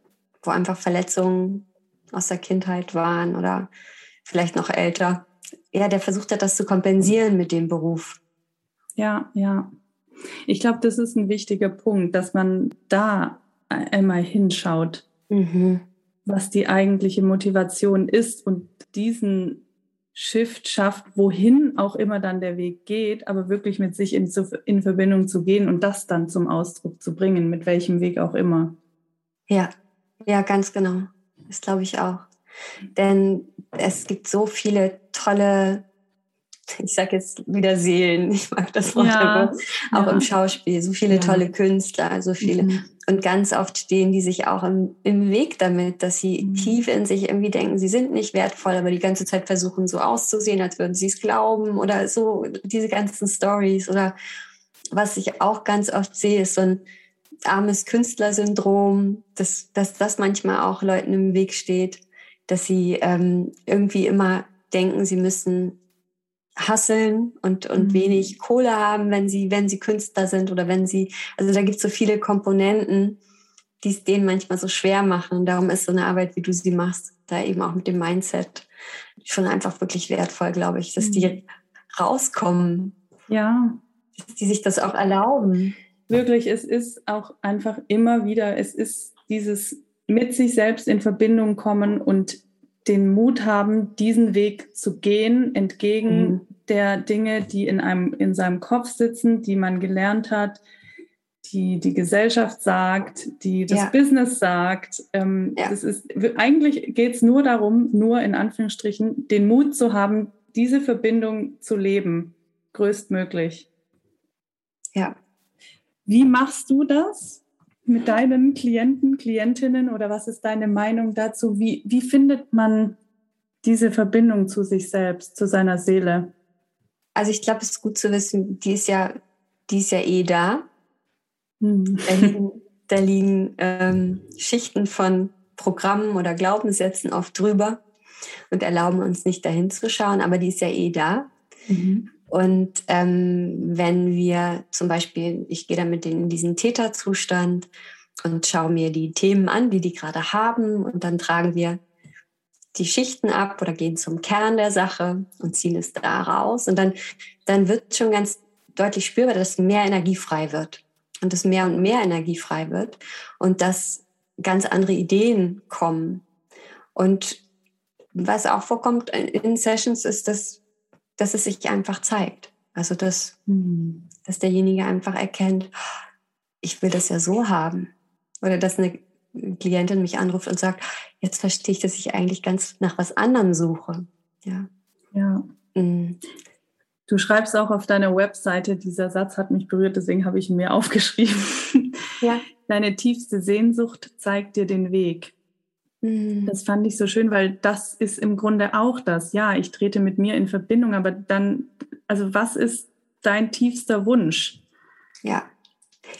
wo einfach Verletzungen aus der Kindheit waren oder vielleicht noch älter. Ja, der versucht hat, das zu kompensieren mit dem Beruf. Ja, ja. Ich glaube, das ist ein wichtiger Punkt, dass man da einmal hinschaut, mhm. was die eigentliche Motivation ist und diesen Shift schafft, wohin auch immer dann der Weg geht, aber wirklich mit sich in, in Verbindung zu gehen und das dann zum Ausdruck zu bringen, mit welchem Weg auch immer. Ja, ja, ganz genau. Das glaube ich auch. Denn es gibt so viele tolle ich sage jetzt wieder Seelen, ich mag das Wort ja, auch ja. im Schauspiel, so viele ja. tolle Künstler, so viele. Mhm. Und ganz oft stehen die sich auch im, im Weg damit, dass sie mhm. tief in sich irgendwie denken, sie sind nicht wertvoll, aber die ganze Zeit versuchen so auszusehen, als würden sie es glauben oder so, diese ganzen Stories. Oder was ich auch ganz oft sehe, ist so ein armes Künstlersyndrom, dass, dass das manchmal auch Leuten im Weg steht, dass sie ähm, irgendwie immer denken, sie müssen hasseln und, und mhm. wenig Kohle haben, wenn sie, wenn sie Künstler sind oder wenn sie, also da gibt es so viele Komponenten, die es denen manchmal so schwer machen. darum ist so eine Arbeit, wie du sie machst, da eben auch mit dem Mindset schon einfach wirklich wertvoll, glaube ich, dass mhm. die rauskommen. Ja. Dass die sich das auch erlauben. Wirklich, es ist auch einfach immer wieder, es ist dieses mit sich selbst in Verbindung kommen und den Mut haben, diesen Weg zu gehen, entgegen mhm. der Dinge, die in einem, in seinem Kopf sitzen, die man gelernt hat, die die Gesellschaft sagt, die das ja. Business sagt. Ähm, ja. das ist, eigentlich geht es nur darum, nur in Anführungsstrichen, den Mut zu haben, diese Verbindung zu leben, größtmöglich. Ja. Wie machst du das? mit deinen Klienten, Klientinnen oder was ist deine Meinung dazu? Wie, wie findet man diese Verbindung zu sich selbst, zu seiner Seele? Also ich glaube, es ist gut zu wissen, die ist ja, die ist ja eh da. Hm. Da liegen, da liegen ähm, Schichten von Programmen oder Glaubenssätzen oft drüber und erlauben uns nicht dahin zu schauen, aber die ist ja eh da. Mhm. Und ähm, wenn wir zum Beispiel, ich gehe dann mit denen in diesen Täterzustand und schaue mir die Themen an, die die gerade haben, und dann tragen wir die Schichten ab oder gehen zum Kern der Sache und ziehen es da raus. Und dann, dann wird schon ganz deutlich spürbar, dass mehr Energie frei wird und dass mehr und mehr Energie frei wird und dass ganz andere Ideen kommen. Und was auch vorkommt in Sessions ist, dass dass es sich einfach zeigt. Also dass, mhm. dass derjenige einfach erkennt, ich will das ja so haben. Oder dass eine Klientin mich anruft und sagt, jetzt verstehe ich, dass ich eigentlich ganz nach was anderem suche. Ja. Ja. Mhm. Du schreibst auch auf deiner Webseite, dieser Satz hat mich berührt, deswegen habe ich ihn mir aufgeschrieben. Ja. Deine tiefste Sehnsucht zeigt dir den Weg. Mhm. Das fand ich so schön, weil das ist im Grunde auch das. Ja, ich trete mit mir in Verbindung, aber dann, also was ist dein tiefster Wunsch? Ja,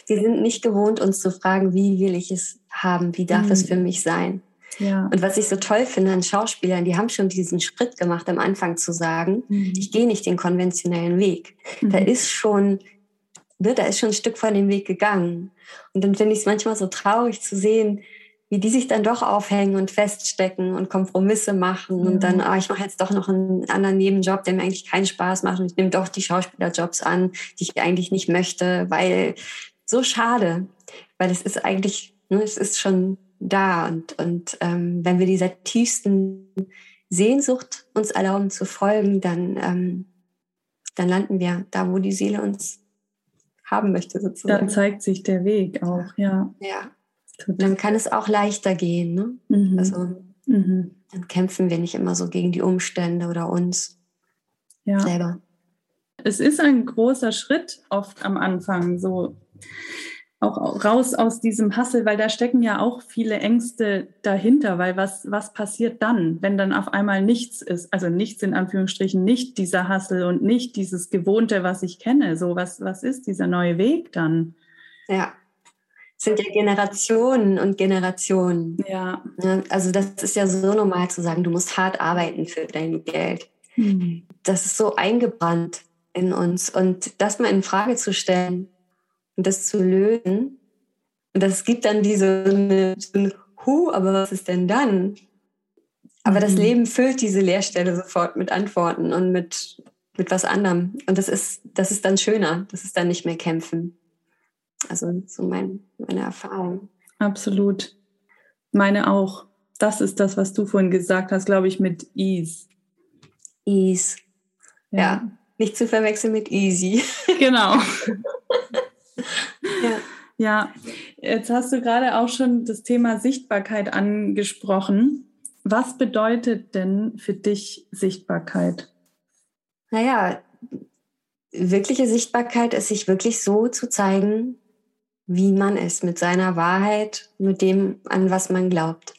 wir sind nicht gewohnt, uns zu fragen, wie will ich es haben, wie darf mhm. es für mich sein? Ja. Und was ich so toll finde an Schauspielern, die haben schon diesen Schritt gemacht, am Anfang zu sagen, mhm. ich gehe nicht den konventionellen Weg. Da mhm. ist schon, ne, da ist schon ein Stück von dem Weg gegangen. Und dann finde ich es manchmal so traurig zu sehen, wie die sich dann doch aufhängen und feststecken und Kompromisse machen mhm. und dann, ah, ich mache jetzt doch noch einen anderen Nebenjob, der mir eigentlich keinen Spaß macht und ich nehme doch die Schauspielerjobs an, die ich eigentlich nicht möchte, weil so schade, weil es ist eigentlich, ne, es ist schon da und, und ähm, wenn wir dieser tiefsten Sehnsucht uns erlauben zu folgen, dann, ähm, dann landen wir da, wo die Seele uns haben möchte sozusagen. Dann zeigt sich der Weg auch, ja. Ja. Dann kann es auch leichter gehen. Ne? Mhm. Also mhm. dann kämpfen wir nicht immer so gegen die Umstände oder uns ja. selber. Es ist ein großer Schritt oft am Anfang, so auch raus aus diesem Hassel, weil da stecken ja auch viele Ängste dahinter, weil was, was passiert dann, wenn dann auf einmal nichts ist, also nichts in Anführungsstrichen, nicht dieser Hassel und nicht dieses Gewohnte, was ich kenne, so was, was ist dieser neue Weg dann? Ja, sind ja Generationen und Generationen. Ja. Also das ist ja so normal zu sagen, du musst hart arbeiten für dein Geld. Mhm. Das ist so eingebrannt in uns und das mal in Frage zu stellen, und das zu lösen. Und das gibt dann diese so eine, Hu, aber was ist denn dann? Aber mhm. das Leben füllt diese Leerstelle sofort mit Antworten und mit, mit was anderem. Und das ist, das ist dann schöner. Das ist dann nicht mehr kämpfen. Also so mein, meine Erfahrung. Absolut. Meine auch. Das ist das, was du vorhin gesagt hast, glaube ich, mit Ease. Ease. Ja. ja. Nicht zu verwechseln mit Easy. Genau. ja. ja, jetzt hast du gerade auch schon das Thema Sichtbarkeit angesprochen. Was bedeutet denn für dich Sichtbarkeit? Naja, wirkliche Sichtbarkeit ist, sich wirklich so zu zeigen, wie man ist, mit seiner Wahrheit, mit dem, an was man glaubt.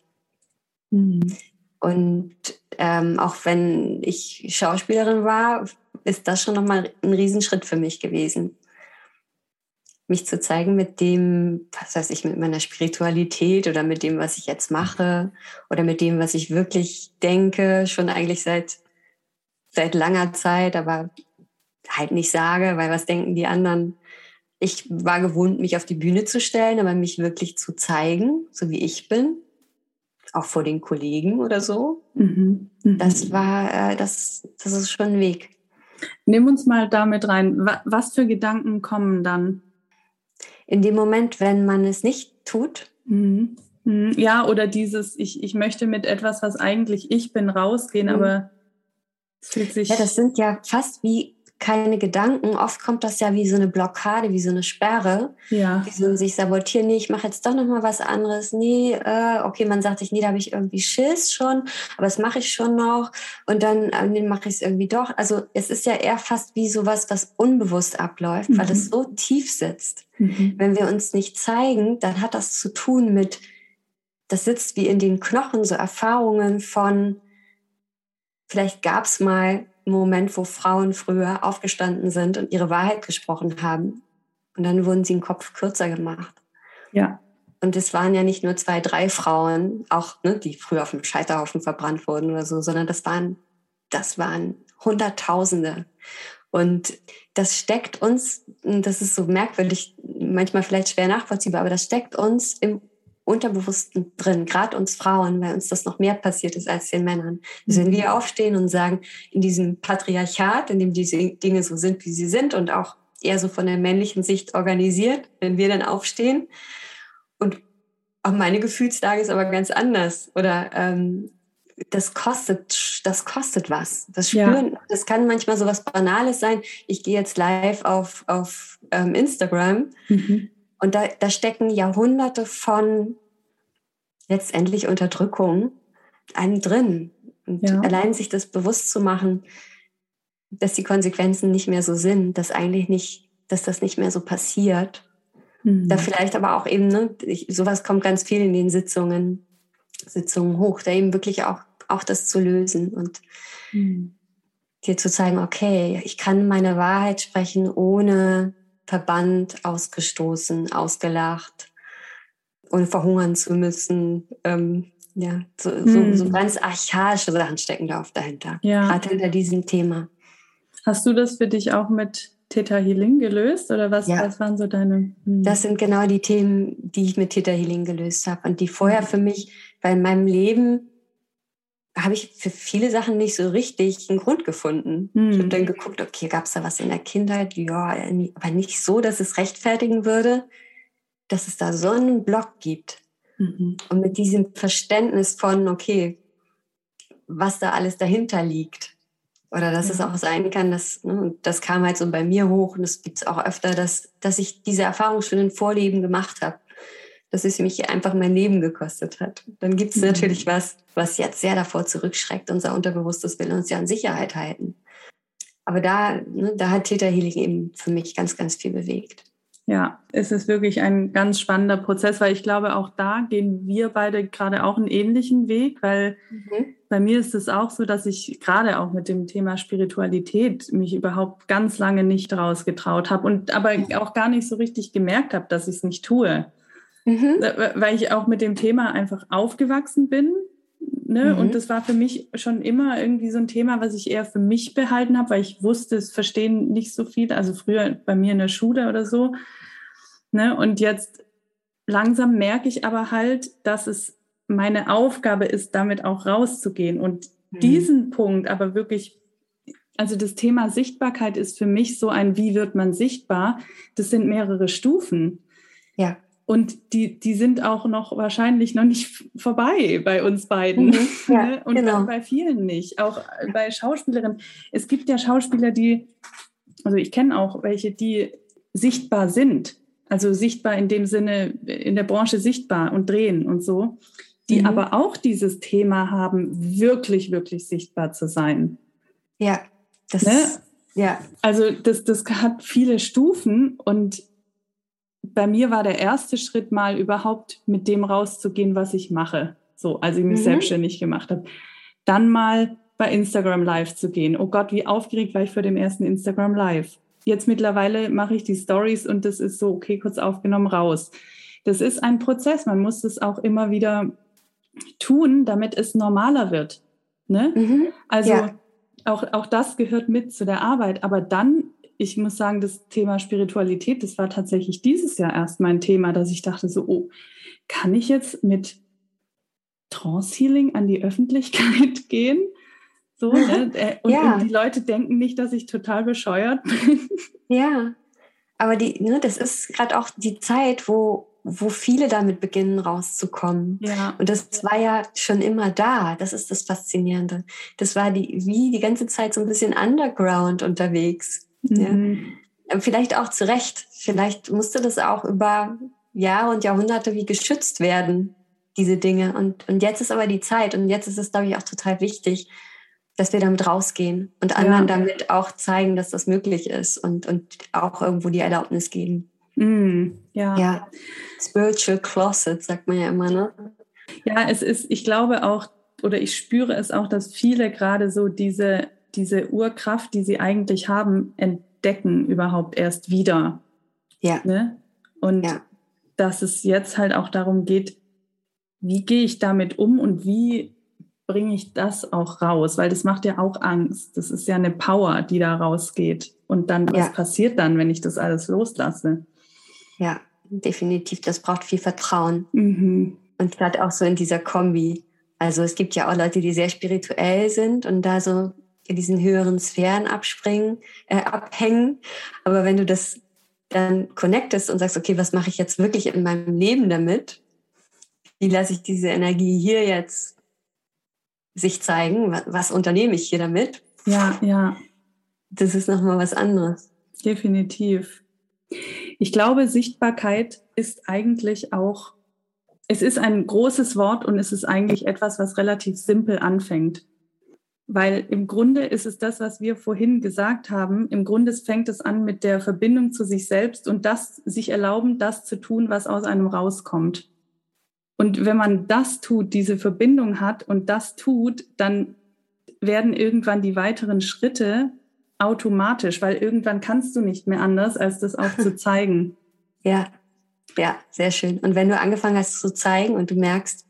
Mhm. Und ähm, auch wenn ich Schauspielerin war, ist das schon nochmal ein Riesenschritt für mich gewesen mich zu zeigen mit dem, was weiß ich, mit meiner Spiritualität oder mit dem, was ich jetzt mache oder mit dem, was ich wirklich denke, schon eigentlich seit, seit langer Zeit, aber halt nicht sage, weil was denken die anderen? Ich war gewohnt, mich auf die Bühne zu stellen, aber mich wirklich zu zeigen, so wie ich bin, auch vor den Kollegen oder so. Mhm. Mhm. Das war, äh, das, das ist schon ein Weg. Nimm uns mal damit rein. Was für Gedanken kommen dann? in dem Moment, wenn man es nicht tut. Mhm. mhm. Ja, oder dieses, ich, ich möchte mit etwas, was eigentlich ich bin, rausgehen, mhm. aber es fühlt sich. Ja, das sind ja fast wie keine Gedanken. Oft kommt das ja wie so eine Blockade, wie so eine Sperre. Ja. Wie so sich sabotieren, nee, ich mache jetzt doch nochmal was anderes. Nee, äh, okay, man sagt sich, nee, da habe ich irgendwie Schiss schon, aber das mache ich schon noch. Und dann äh, mache ich es irgendwie doch. Also es ist ja eher fast wie sowas, was unbewusst abläuft, mhm. weil es so tief sitzt. Mhm. Wenn wir uns nicht zeigen, dann hat das zu tun mit, das sitzt wie in den Knochen, so Erfahrungen von, vielleicht gab es mal Moment, wo Frauen früher aufgestanden sind und ihre Wahrheit gesprochen haben. Und dann wurden sie den Kopf kürzer gemacht. Ja. Und es waren ja nicht nur zwei, drei Frauen, auch ne, die früher auf dem Scheiterhaufen verbrannt wurden oder so, sondern das waren, das waren Hunderttausende. Und das steckt uns, das ist so merkwürdig, manchmal vielleicht schwer nachvollziehbar, aber das steckt uns im Unterbewussten drin, gerade uns Frauen, weil uns das noch mehr passiert ist als den Männern. Also wenn wir aufstehen und sagen, in diesem Patriarchat, in dem diese Dinge so sind, wie sie sind und auch eher so von der männlichen Sicht organisiert, wenn wir dann aufstehen und auch meine Gefühlslage ist aber ganz anders oder ähm, das kostet, das kostet was. Das Spüren, ja. das kann manchmal so was Banales sein. Ich gehe jetzt live auf, auf ähm, Instagram mhm. Und da, da stecken Jahrhunderte von letztendlich Unterdrückung einem drin. Und ja. allein sich das bewusst zu machen, dass die Konsequenzen nicht mehr so sind, dass eigentlich nicht, dass das nicht mehr so passiert. Mhm. Da vielleicht aber auch eben, ne, ich, sowas kommt ganz viel in den Sitzungen, Sitzungen hoch, da eben wirklich auch, auch das zu lösen und mhm. dir zu zeigen, okay, ich kann meine Wahrheit sprechen, ohne verbannt, ausgestoßen, ausgelacht und verhungern zu müssen. Ähm, ja, so, mm. so, so, ganz archaische Sachen stecken da oft dahinter. Ja. Gerade hinter diesem Thema. Hast du das für dich auch mit Theta Healing gelöst oder was, ja. was waren so deine? Hm. Das sind genau die Themen, die ich mit Theta Healing gelöst habe und die vorher für mich, weil in meinem Leben habe ich für viele Sachen nicht so richtig einen Grund gefunden. Mhm. Ich habe dann geguckt, okay, gab es da was in der Kindheit? Ja, aber nicht so, dass es rechtfertigen würde, dass es da so einen Block gibt. Mhm. Und mit diesem Verständnis von, okay, was da alles dahinter liegt. Oder dass ja. es auch sein kann, dass, ne, das kam halt so bei mir hoch und es gibt es auch öfter, dass, dass ich diese Erfahrung schon in Vorleben gemacht habe dass es mich einfach mein Leben gekostet hat. Dann gibt es mhm. natürlich was, was jetzt sehr davor zurückschreckt. Unser Unterbewusstes will uns ja in Sicherheit halten. Aber da, ne, da hat Theta Healing eben für mich ganz, ganz viel bewegt. Ja, es ist wirklich ein ganz spannender Prozess, weil ich glaube, auch da gehen wir beide gerade auch einen ähnlichen Weg, weil mhm. bei mir ist es auch so, dass ich gerade auch mit dem Thema Spiritualität mich überhaupt ganz lange nicht rausgetraut habe und aber auch gar nicht so richtig gemerkt habe, dass ich es nicht tue. Mhm. Weil ich auch mit dem Thema einfach aufgewachsen bin Ne? Mhm. Und das war für mich schon immer irgendwie so ein Thema, was ich eher für mich behalten habe, weil ich wusste, es verstehen nicht so viele, also früher bei mir in der Schule oder so. Ne? Und jetzt langsam merke ich aber halt, dass es meine Aufgabe ist, damit auch rauszugehen. Und mhm. diesen Punkt aber wirklich, also das Thema Sichtbarkeit ist für mich so ein, wie wird man sichtbar? Das sind mehrere Stufen. Ja. Und die, die sind auch noch wahrscheinlich noch nicht vorbei bei uns beiden. Mhm, ja, ne? und genau. bei vielen nicht. Auch bei Schauspielerinnen. Es gibt ja Schauspieler, die, also ich kenne auch welche, die sichtbar sind. Also sichtbar in dem Sinne, in der Branche sichtbar und drehen und so. Die mhm. aber auch dieses Thema haben, wirklich, wirklich sichtbar zu sein. Ja, das ne? ja. Also das, das hat viele Stufen und bei mir war der erste Schritt mal überhaupt mit dem rauszugehen, was ich mache. So, als ich mich mhm. selbstständig gemacht habe. Dann mal bei Instagram Live zu gehen. Oh Gott, wie aufgeregt war ich für den ersten Instagram Live. Jetzt mittlerweile mache ich die Stories und das ist so, okay, kurz aufgenommen, raus. Das ist ein Prozess. Man muss es auch immer wieder tun, damit es normaler wird. Ne? Mhm. Also ja. auch, auch das gehört mit zu der Arbeit. Aber dann ich muss sagen, das Thema Spiritualität, das war tatsächlich dieses Jahr erst mein Thema, dass ich dachte so, oh, kann ich jetzt mit Trance Healing an die Öffentlichkeit gehen? So, ne? Äh, und, ja. und, die Leute denken nicht, dass ich total bescheuert bin. Ja, aber die, ne, das ist gerade auch die Zeit, wo, wo viele damit beginnen rauszukommen. Ja. Und das war ja schon immer da. Das ist das Faszinierende. Das war die, wie die ganze Zeit so ein bisschen underground unterwegs. Mhm. Ja. Vielleicht auch zu Recht. Vielleicht musste das auch über Jahre und Jahrhunderte wie geschützt werden, diese Dinge. Und, und jetzt ist aber die Zeit und jetzt ist es, glaube ich, auch total wichtig, dass wir damit rausgehen und anderen ja. damit auch zeigen, dass das möglich ist und, und auch irgendwo die Erlaubnis geben. Mm, ja. ja. Spiritual Closet, sagt man ja immer, ne? Ja, es ist, ich glaube auch, oder ich spüre es auch, dass viele gerade so diese diese Urkraft, die sie eigentlich haben, entdecken überhaupt erst wieder. Ja. Ne? Und ja. dass es jetzt halt auch darum geht, wie gehe ich damit um und wie bringe ich das auch raus? Weil das macht ja auch Angst. Das ist ja eine Power, die da rausgeht. Und dann, ja. was passiert dann, wenn ich das alles loslasse? Ja, definitiv. Das braucht viel Vertrauen. Mhm. Und gerade auch so in dieser Kombi. Also es gibt ja auch Leute, die sehr spirituell sind und da so in diesen höheren Sphären abspringen, äh, abhängen. Aber wenn du das dann connectest und sagst, okay, was mache ich jetzt wirklich in meinem Leben damit? Wie lasse ich diese Energie hier jetzt sich zeigen? Was, was unternehme ich hier damit? Ja, ja. Das ist nochmal was anderes. Definitiv. Ich glaube, Sichtbarkeit ist eigentlich auch, es ist ein großes Wort und es ist eigentlich etwas, was relativ simpel anfängt. Weil im Grunde ist es das, was wir vorhin gesagt haben. Im Grunde fängt es an mit der Verbindung zu sich selbst und das sich erlauben, das zu tun, was aus einem rauskommt. Und wenn man das tut, diese Verbindung hat und das tut, dann werden irgendwann die weiteren Schritte automatisch, weil irgendwann kannst du nicht mehr anders, als das auch zu zeigen. Ja, ja, sehr schön. Und wenn du angefangen hast zu zeigen und du merkst,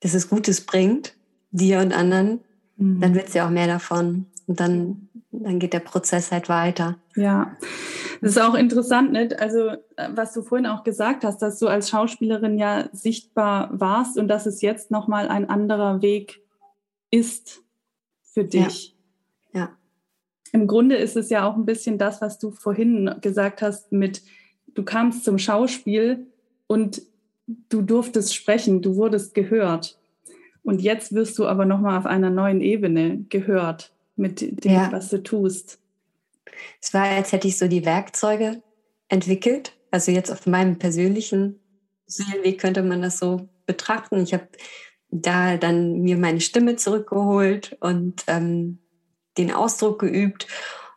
dass es Gutes bringt, dir und anderen, Mhm. Dann wird sie auch mehr davon. Und dann, dann geht der Prozess halt weiter. Ja, das ist auch interessant, ne? Also, was du vorhin auch gesagt hast, dass du als Schauspielerin ja sichtbar warst und dass es jetzt nochmal ein anderer Weg ist für dich. Ja. ja. Im Grunde ist es ja auch ein bisschen das, was du vorhin gesagt hast mit, du kamst zum Schauspiel und du durftest sprechen, du wurdest gehört. Und jetzt wirst du aber nochmal auf einer neuen Ebene gehört mit dem, ja. was du tust. Es war, als hätte ich so die Werkzeuge entwickelt. Also jetzt auf meinem persönlichen Seelenweg könnte man das so betrachten. Ich habe da dann mir meine Stimme zurückgeholt und ähm, den Ausdruck geübt.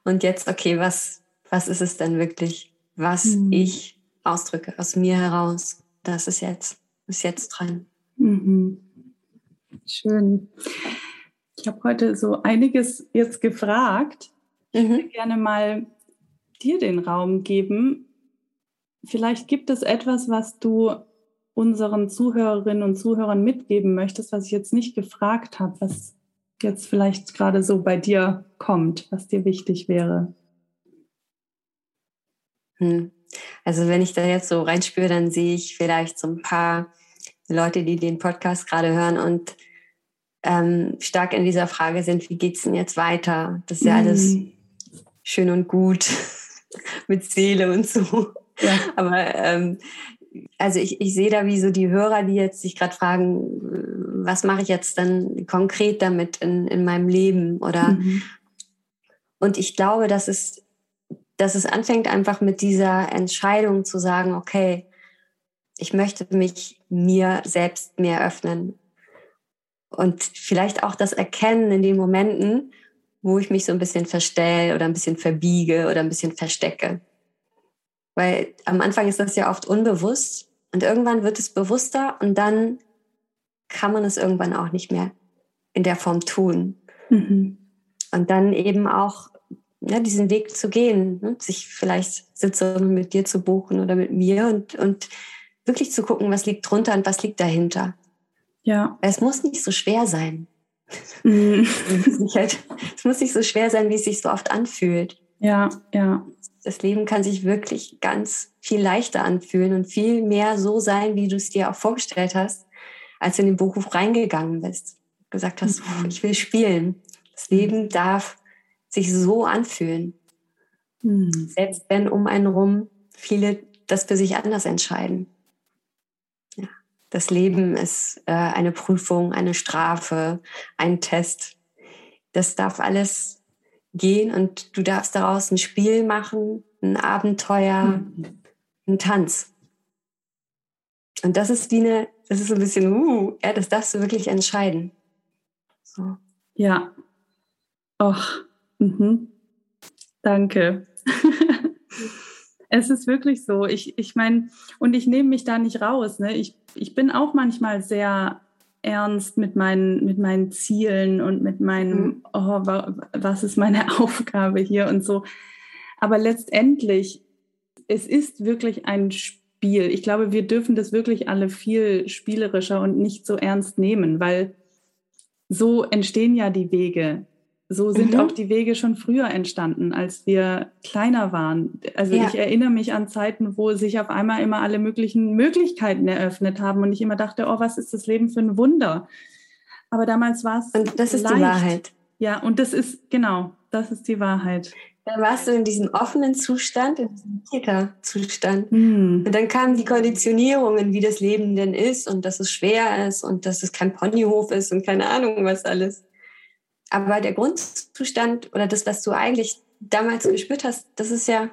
Und jetzt, okay, was, was ist es denn wirklich, was mhm. ich ausdrücke, aus mir heraus. Das ist jetzt, ist jetzt dran. Mhm. Schön. Ich habe heute so einiges jetzt gefragt. Ich mhm. würde gerne mal dir den Raum geben. Vielleicht gibt es etwas, was du unseren Zuhörerinnen und Zuhörern mitgeben möchtest, was ich jetzt nicht gefragt habe, was jetzt vielleicht gerade so bei dir kommt, was dir wichtig wäre. Hm. Also wenn ich da jetzt so reinspüre, dann sehe ich vielleicht so ein paar Leute, die den Podcast gerade hören und ähm, stark in dieser Frage sind, wie geht es denn jetzt weiter? Das ist ja alles mhm. schön und gut mit Seele und so. Ja. Aber ähm, also ich, ich sehe da wie so die Hörer, die jetzt sich gerade fragen, was mache ich jetzt dann konkret damit in, in meinem Leben? Oder mhm. und ich glaube, dass es, dass es anfängt einfach mit dieser Entscheidung zu sagen, okay, ich möchte mich mir selbst mehr öffnen und vielleicht auch das Erkennen in den Momenten, wo ich mich so ein bisschen verstelle oder ein bisschen verbiege oder ein bisschen verstecke. Weil am Anfang ist das ja oft unbewusst und irgendwann wird es bewusster und dann kann man es irgendwann auch nicht mehr in der Form tun. Mhm. Und dann eben auch ja, diesen Weg zu gehen, ne? sich vielleicht Sitzungen mit dir zu buchen oder mit mir und, und wirklich zu gucken, was liegt drunter und was liegt dahinter. Ja. Es muss nicht so schwer sein. Mhm. Halt, es muss nicht so schwer sein, wie es sich so oft anfühlt. Ja, ja. Das Leben kann sich wirklich ganz viel leichter anfühlen und viel mehr so sein, wie du es dir auch vorgestellt hast, als du in den Beruf reingegangen bist. Gesagt hast, mhm. ich will spielen. Das Leben darf sich so anfühlen. Mhm. Selbst wenn um einen rum viele das für sich anders entscheiden das Leben ist äh, eine Prüfung, eine Strafe, ein Test. Das darf alles gehen und du darfst daraus ein Spiel machen, ein Abenteuer, mhm. ein Tanz. Und das ist wie eine, das ist so ein bisschen, uh, ja, das darfst du wirklich entscheiden. So. Ja. Och, mhm. danke. Es ist wirklich so. Ich, ich meine, und ich nehme mich da nicht raus. Ne? Ich, ich bin auch manchmal sehr ernst mit meinen, mit meinen Zielen und mit meinem, mhm. oh, was ist meine Aufgabe hier und so. Aber letztendlich, es ist wirklich ein Spiel. Ich glaube, wir dürfen das wirklich alle viel spielerischer und nicht so ernst nehmen, weil so entstehen ja die Wege so sind mhm. auch die Wege schon früher entstanden, als wir kleiner waren. Also ja. ich erinnere mich an Zeiten, wo sich auf einmal immer alle möglichen Möglichkeiten eröffnet haben und ich immer dachte, oh, was ist das Leben für ein Wunder? Aber damals war es. Und das ist leicht. die Wahrheit. Ja, und das ist, genau, das ist die Wahrheit. Dann warst du in diesem offenen Zustand, in diesem Täterzustand. Mhm. Und dann kamen die Konditionierungen, wie das Leben denn ist und dass es schwer ist und dass es kein Ponyhof ist und keine Ahnung was alles. Aber der Grundzustand oder das, was du eigentlich damals gespürt hast, das ist ja,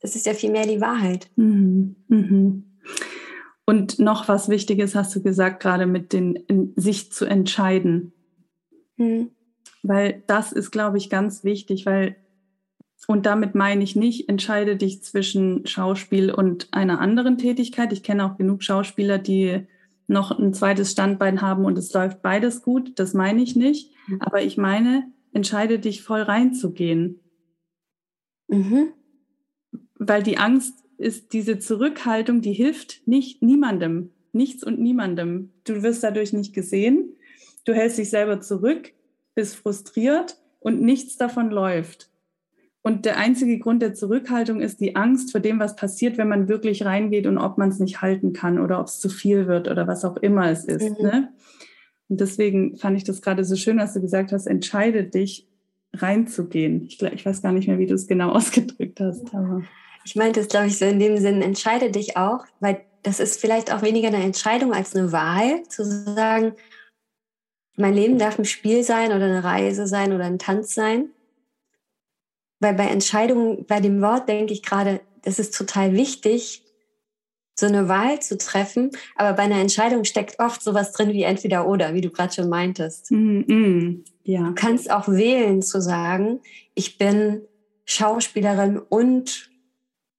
das ist ja viel mehr die Wahrheit. Mhm. Mhm. Und noch was Wichtiges hast du gesagt, gerade mit den, sich zu entscheiden. Mhm. Weil das ist, glaube ich, ganz wichtig, weil, und damit meine ich nicht, entscheide dich zwischen Schauspiel und einer anderen Tätigkeit. Ich kenne auch genug Schauspieler, die noch ein zweites Standbein haben und es läuft beides gut. Das meine ich nicht. Aber ich meine, entscheide dich voll reinzugehen. Mhm. Weil die Angst ist diese Zurückhaltung, die hilft nicht niemandem, nichts und niemandem. Du wirst dadurch nicht gesehen, du hältst dich selber zurück, bist frustriert und nichts davon läuft. Und der einzige Grund der Zurückhaltung ist die Angst vor dem, was passiert, wenn man wirklich reingeht und ob man es nicht halten kann oder ob es zu viel wird oder was auch immer es ist. Mhm. Ne? Und deswegen fand ich das gerade so schön, dass du gesagt hast, entscheide dich, reinzugehen. Ich, ich weiß gar nicht mehr, wie du es genau ausgedrückt hast. Aber. Ich meinte es, glaube ich, so in dem Sinn, entscheide dich auch, weil das ist vielleicht auch weniger eine Entscheidung als eine Wahl, zu sagen, mein Leben darf ein Spiel sein oder eine Reise sein oder ein Tanz sein weil bei Entscheidungen, bei dem Wort denke ich gerade, das ist total wichtig, so eine Wahl zu treffen. Aber bei einer Entscheidung steckt oft sowas drin wie entweder oder, wie du gerade schon meintest. Mm, mm, ja. Du kannst auch wählen zu sagen, ich bin Schauspielerin und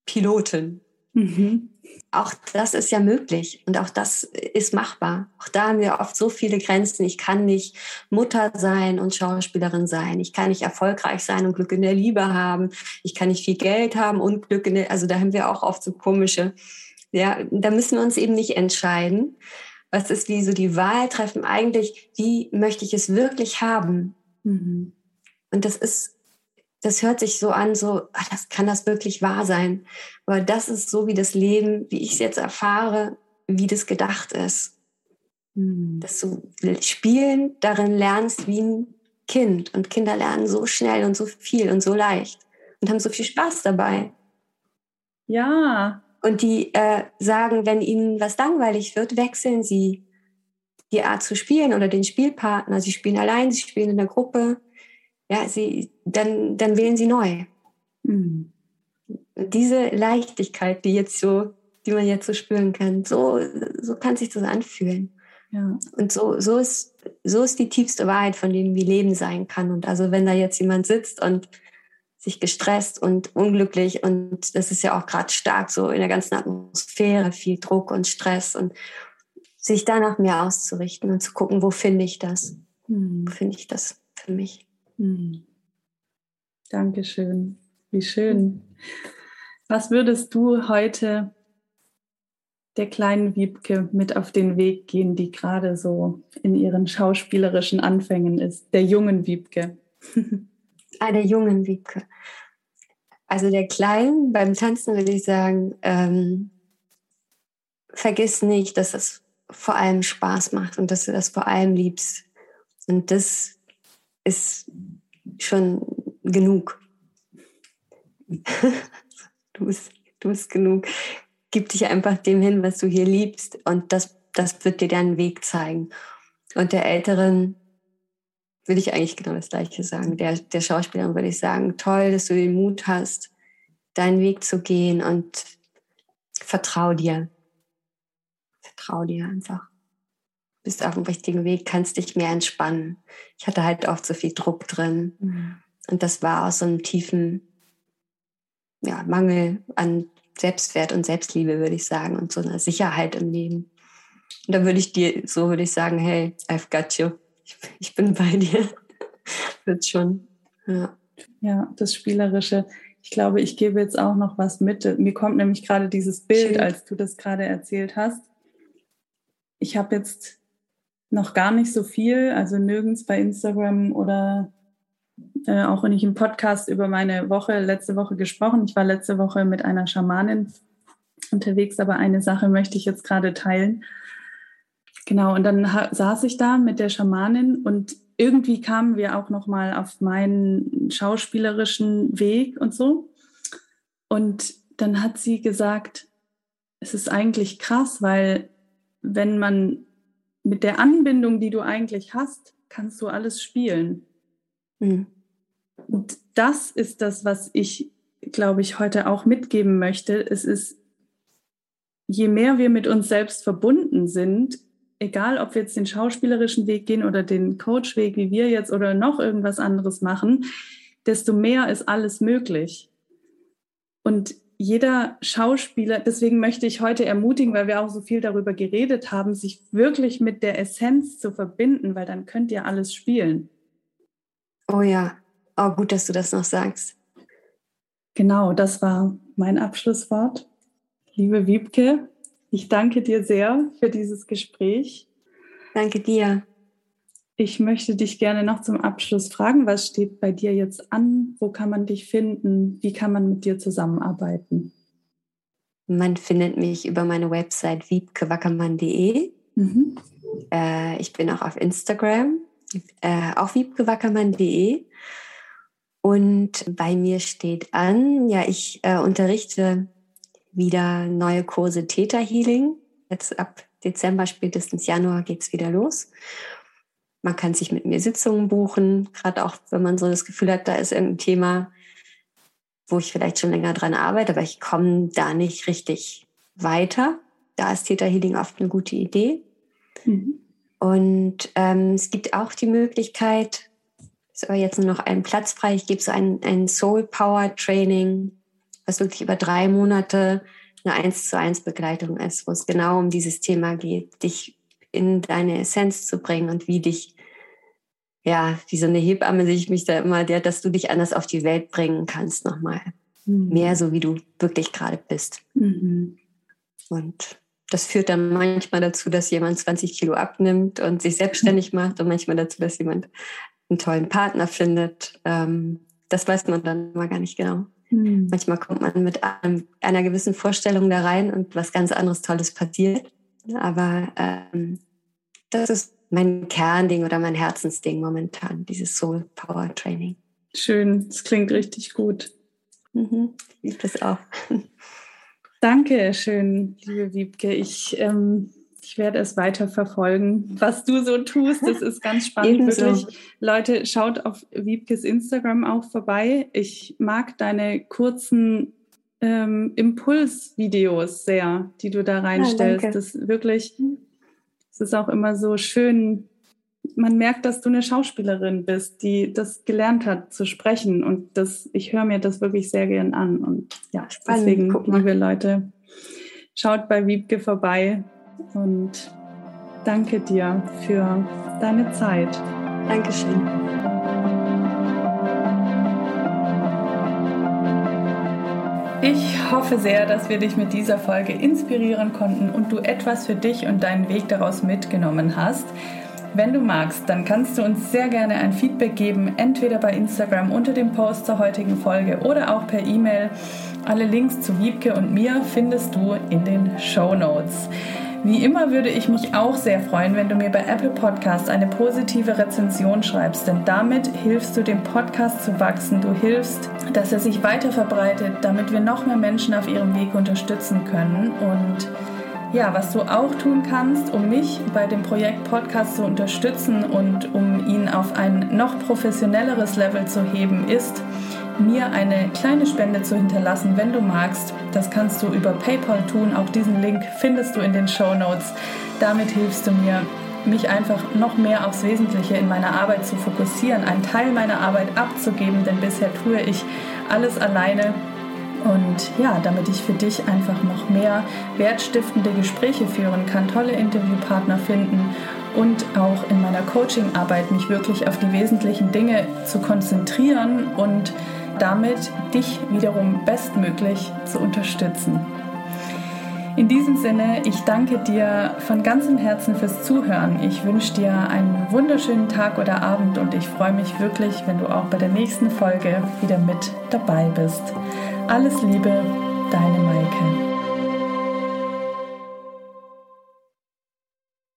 Pilotin. Mhm. Auch das ist ja möglich und auch das ist machbar. Auch da haben wir oft so viele Grenzen. Ich kann nicht Mutter sein und Schauspielerin sein. Ich kann nicht erfolgreich sein und Glück in der Liebe haben. Ich kann nicht viel Geld haben und Glück in der, also da haben wir auch oft so komische, ja, da müssen wir uns eben nicht entscheiden. Was ist wie so die Wahl treffen eigentlich, wie möchte ich es wirklich haben? Mhm. Und das ist das hört sich so an, so, ach, das kann das wirklich wahr sein. Aber das ist so wie das Leben, wie ich es jetzt erfahre, wie das gedacht ist. Hm. Dass du spielen darin lernst wie ein Kind. Und Kinder lernen so schnell und so viel und so leicht und haben so viel Spaß dabei. Ja. Und die äh, sagen, wenn ihnen was langweilig wird, wechseln sie die Art zu spielen oder den Spielpartner. Sie spielen allein, sie spielen in der Gruppe ja, sie, dann, dann wählen sie neu. Mhm. Diese Leichtigkeit, die jetzt so, die man jetzt so spüren kann, so, so kann sich das anfühlen. Ja. Und so, so, ist, so ist die tiefste Wahrheit, von dem wie Leben sein kann. Und also wenn da jetzt jemand sitzt und sich gestresst und unglücklich und das ist ja auch gerade stark so in der ganzen Atmosphäre, viel Druck und Stress und sich danach mehr auszurichten und zu gucken, wo finde ich das? Hm. Wo finde ich das für mich? Hm. Dankeschön. Wie schön. Was würdest du heute der kleinen Wiebke mit auf den Weg gehen, die gerade so in ihren schauspielerischen Anfängen ist? Der jungen Wiebke. ah, der jungen Wiebke. Also der Kleinen beim Tanzen würde ich sagen, ähm, vergiss nicht, dass es vor allem Spaß macht und dass du das vor allem liebst. Und das ist schon genug. du, bist, du bist genug. Gib dich einfach dem hin, was du hier liebst und das, das wird dir deinen Weg zeigen. Und der Älteren würde ich eigentlich genau das Gleiche sagen. Der, der Schauspielerin würde ich sagen, toll, dass du den Mut hast, deinen Weg zu gehen und vertrau dir. Vertrau dir einfach bist auf dem richtigen Weg, kannst dich mehr entspannen. Ich hatte halt oft so viel Druck drin. Mhm. Und das war aus so einem tiefen ja, Mangel an Selbstwert und Selbstliebe, würde ich sagen, und so einer Sicherheit im Leben. Und da würde ich dir, so würde ich sagen, hey, I've got you. Ich, bin bei dir. Wird schon. Ja. ja, das Spielerische. Ich glaube, ich gebe jetzt auch noch was mit. Mir kommt nämlich gerade dieses Bild, Schön. als du das gerade erzählt hast. Ich habe jetzt noch gar nicht so viel, also nirgends bei Instagram oder äh, auch wenn ich im Podcast über meine Woche, letzte Woche gesprochen. Ich war letzte Woche mit einer Schamanin unterwegs, aber eine Sache möchte ich jetzt gerade teilen. Genau, und dann saß ich da mit der Schamanin und irgendwie kamen wir auch noch mal auf meinen schauspielerischen Weg und so. Und dann hat sie gesagt, es ist eigentlich krass, weil wenn man mit der Anbindung, die du eigentlich hast, kannst du alles spielen. Mhm. Und das ist das, was ich, glaube ich, heute auch mitgeben möchte. Es ist, je mehr wir mit uns selbst verbunden sind, egal ob wir jetzt den schauspielerischen Weg gehen oder den Coachweg, wie wir jetzt oder noch irgendwas anderes machen, desto mehr ist alles möglich. Und jeder Schauspieler, deswegen möchte ich heute ermutigen, weil wir auch so viel darüber geredet haben, sich wirklich mit der Essenz zu verbinden, weil dann könnt ihr alles spielen. Oh ja, oh gut, dass du das noch sagst. Genau, das war mein Abschlusswort. Liebe Wiebke, ich danke dir sehr für dieses Gespräch. Danke dir. Ich möchte dich gerne noch zum Abschluss fragen, was steht bei dir jetzt an? Wo kann man dich finden? Wie kann man mit dir zusammenarbeiten? Man findet mich über meine Website wiebkewackermann.de. Mhm. Äh, ich bin auch auf Instagram, äh, auch wiebkewackermann.de. Und bei mir steht an, ja, ich äh, unterrichte wieder neue Kurse Theta Healing. Jetzt ab Dezember, spätestens Januar geht es wieder los. Man kann sich mit mir Sitzungen buchen, gerade auch wenn man so das Gefühl hat, da ist irgendein Thema, wo ich vielleicht schon länger dran arbeite, aber ich komme da nicht richtig weiter. Da ist Theta Healing oft eine gute Idee. Mhm. Und ähm, es gibt auch die Möglichkeit, ist aber jetzt nur noch ein Platz frei, ich gebe so ein, ein Soul Power Training, was wirklich über drei Monate eine eins zu eins Begleitung ist, wo es genau um dieses Thema geht, dich in deine Essenz zu bringen und wie dich, ja, wie so eine Hebamme sehe ich mich da immer, der, dass du dich anders auf die Welt bringen kannst nochmal. Mhm. Mehr so, wie du wirklich gerade bist. Mhm. Und das führt dann manchmal dazu, dass jemand 20 Kilo abnimmt und sich selbstständig macht und manchmal dazu, dass jemand einen tollen Partner findet. Ähm, das weiß man dann mal gar nicht genau. Mhm. Manchmal kommt man mit einem, einer gewissen Vorstellung da rein und was ganz anderes Tolles passiert. Aber ähm, das ist mein Kernding oder mein Herzensding momentan, dieses Soul Power Training. Schön, das klingt richtig gut. Mhm, ich das auch. Danke schön, liebe Wiebke. Ich, ähm, ich werde es weiter verfolgen, was du so tust. Das ist ganz spannend, wirklich. Leute, schaut auf Wiebkes Instagram auch vorbei. Ich mag deine kurzen ähm, Impulsvideos sehr, die du da reinstellst. Ja, das wirklich, es ist auch immer so schön. Man merkt, dass du eine Schauspielerin bist, die das gelernt hat zu sprechen. Und das, ich höre mir das wirklich sehr gern an. Und ja, deswegen, liebe Leute, schaut bei Wiebke vorbei und danke dir für deine Zeit. Dankeschön. Ich hoffe sehr, dass wir dich mit dieser Folge inspirieren konnten und du etwas für dich und deinen Weg daraus mitgenommen hast. Wenn du magst, dann kannst du uns sehr gerne ein Feedback geben, entweder bei Instagram unter dem Post zur heutigen Folge oder auch per E-Mail. Alle Links zu Wiebke und mir findest du in den Show Notes. Wie immer würde ich mich auch sehr freuen, wenn du mir bei Apple Podcasts eine positive Rezension schreibst, denn damit hilfst du dem Podcast zu wachsen. Du hilfst, dass er sich weiter verbreitet, damit wir noch mehr Menschen auf ihrem Weg unterstützen können. Und ja, was du auch tun kannst, um mich bei dem Projekt Podcast zu unterstützen und um ihn auf ein noch professionelleres Level zu heben, ist, mir eine kleine Spende zu hinterlassen, wenn du magst. Das kannst du über PayPal tun. Auch diesen Link findest du in den Show Notes. Damit hilfst du mir, mich einfach noch mehr aufs Wesentliche in meiner Arbeit zu fokussieren, einen Teil meiner Arbeit abzugeben, denn bisher tue ich alles alleine. Und ja, damit ich für dich einfach noch mehr wertstiftende Gespräche führen kann, tolle Interviewpartner finden und auch in meiner Coachingarbeit mich wirklich auf die wesentlichen Dinge zu konzentrieren und damit dich wiederum bestmöglich zu unterstützen. In diesem Sinne, ich danke dir von ganzem Herzen fürs Zuhören. Ich wünsche dir einen wunderschönen Tag oder Abend und ich freue mich wirklich, wenn du auch bei der nächsten Folge wieder mit dabei bist. Alles Liebe, deine Maike.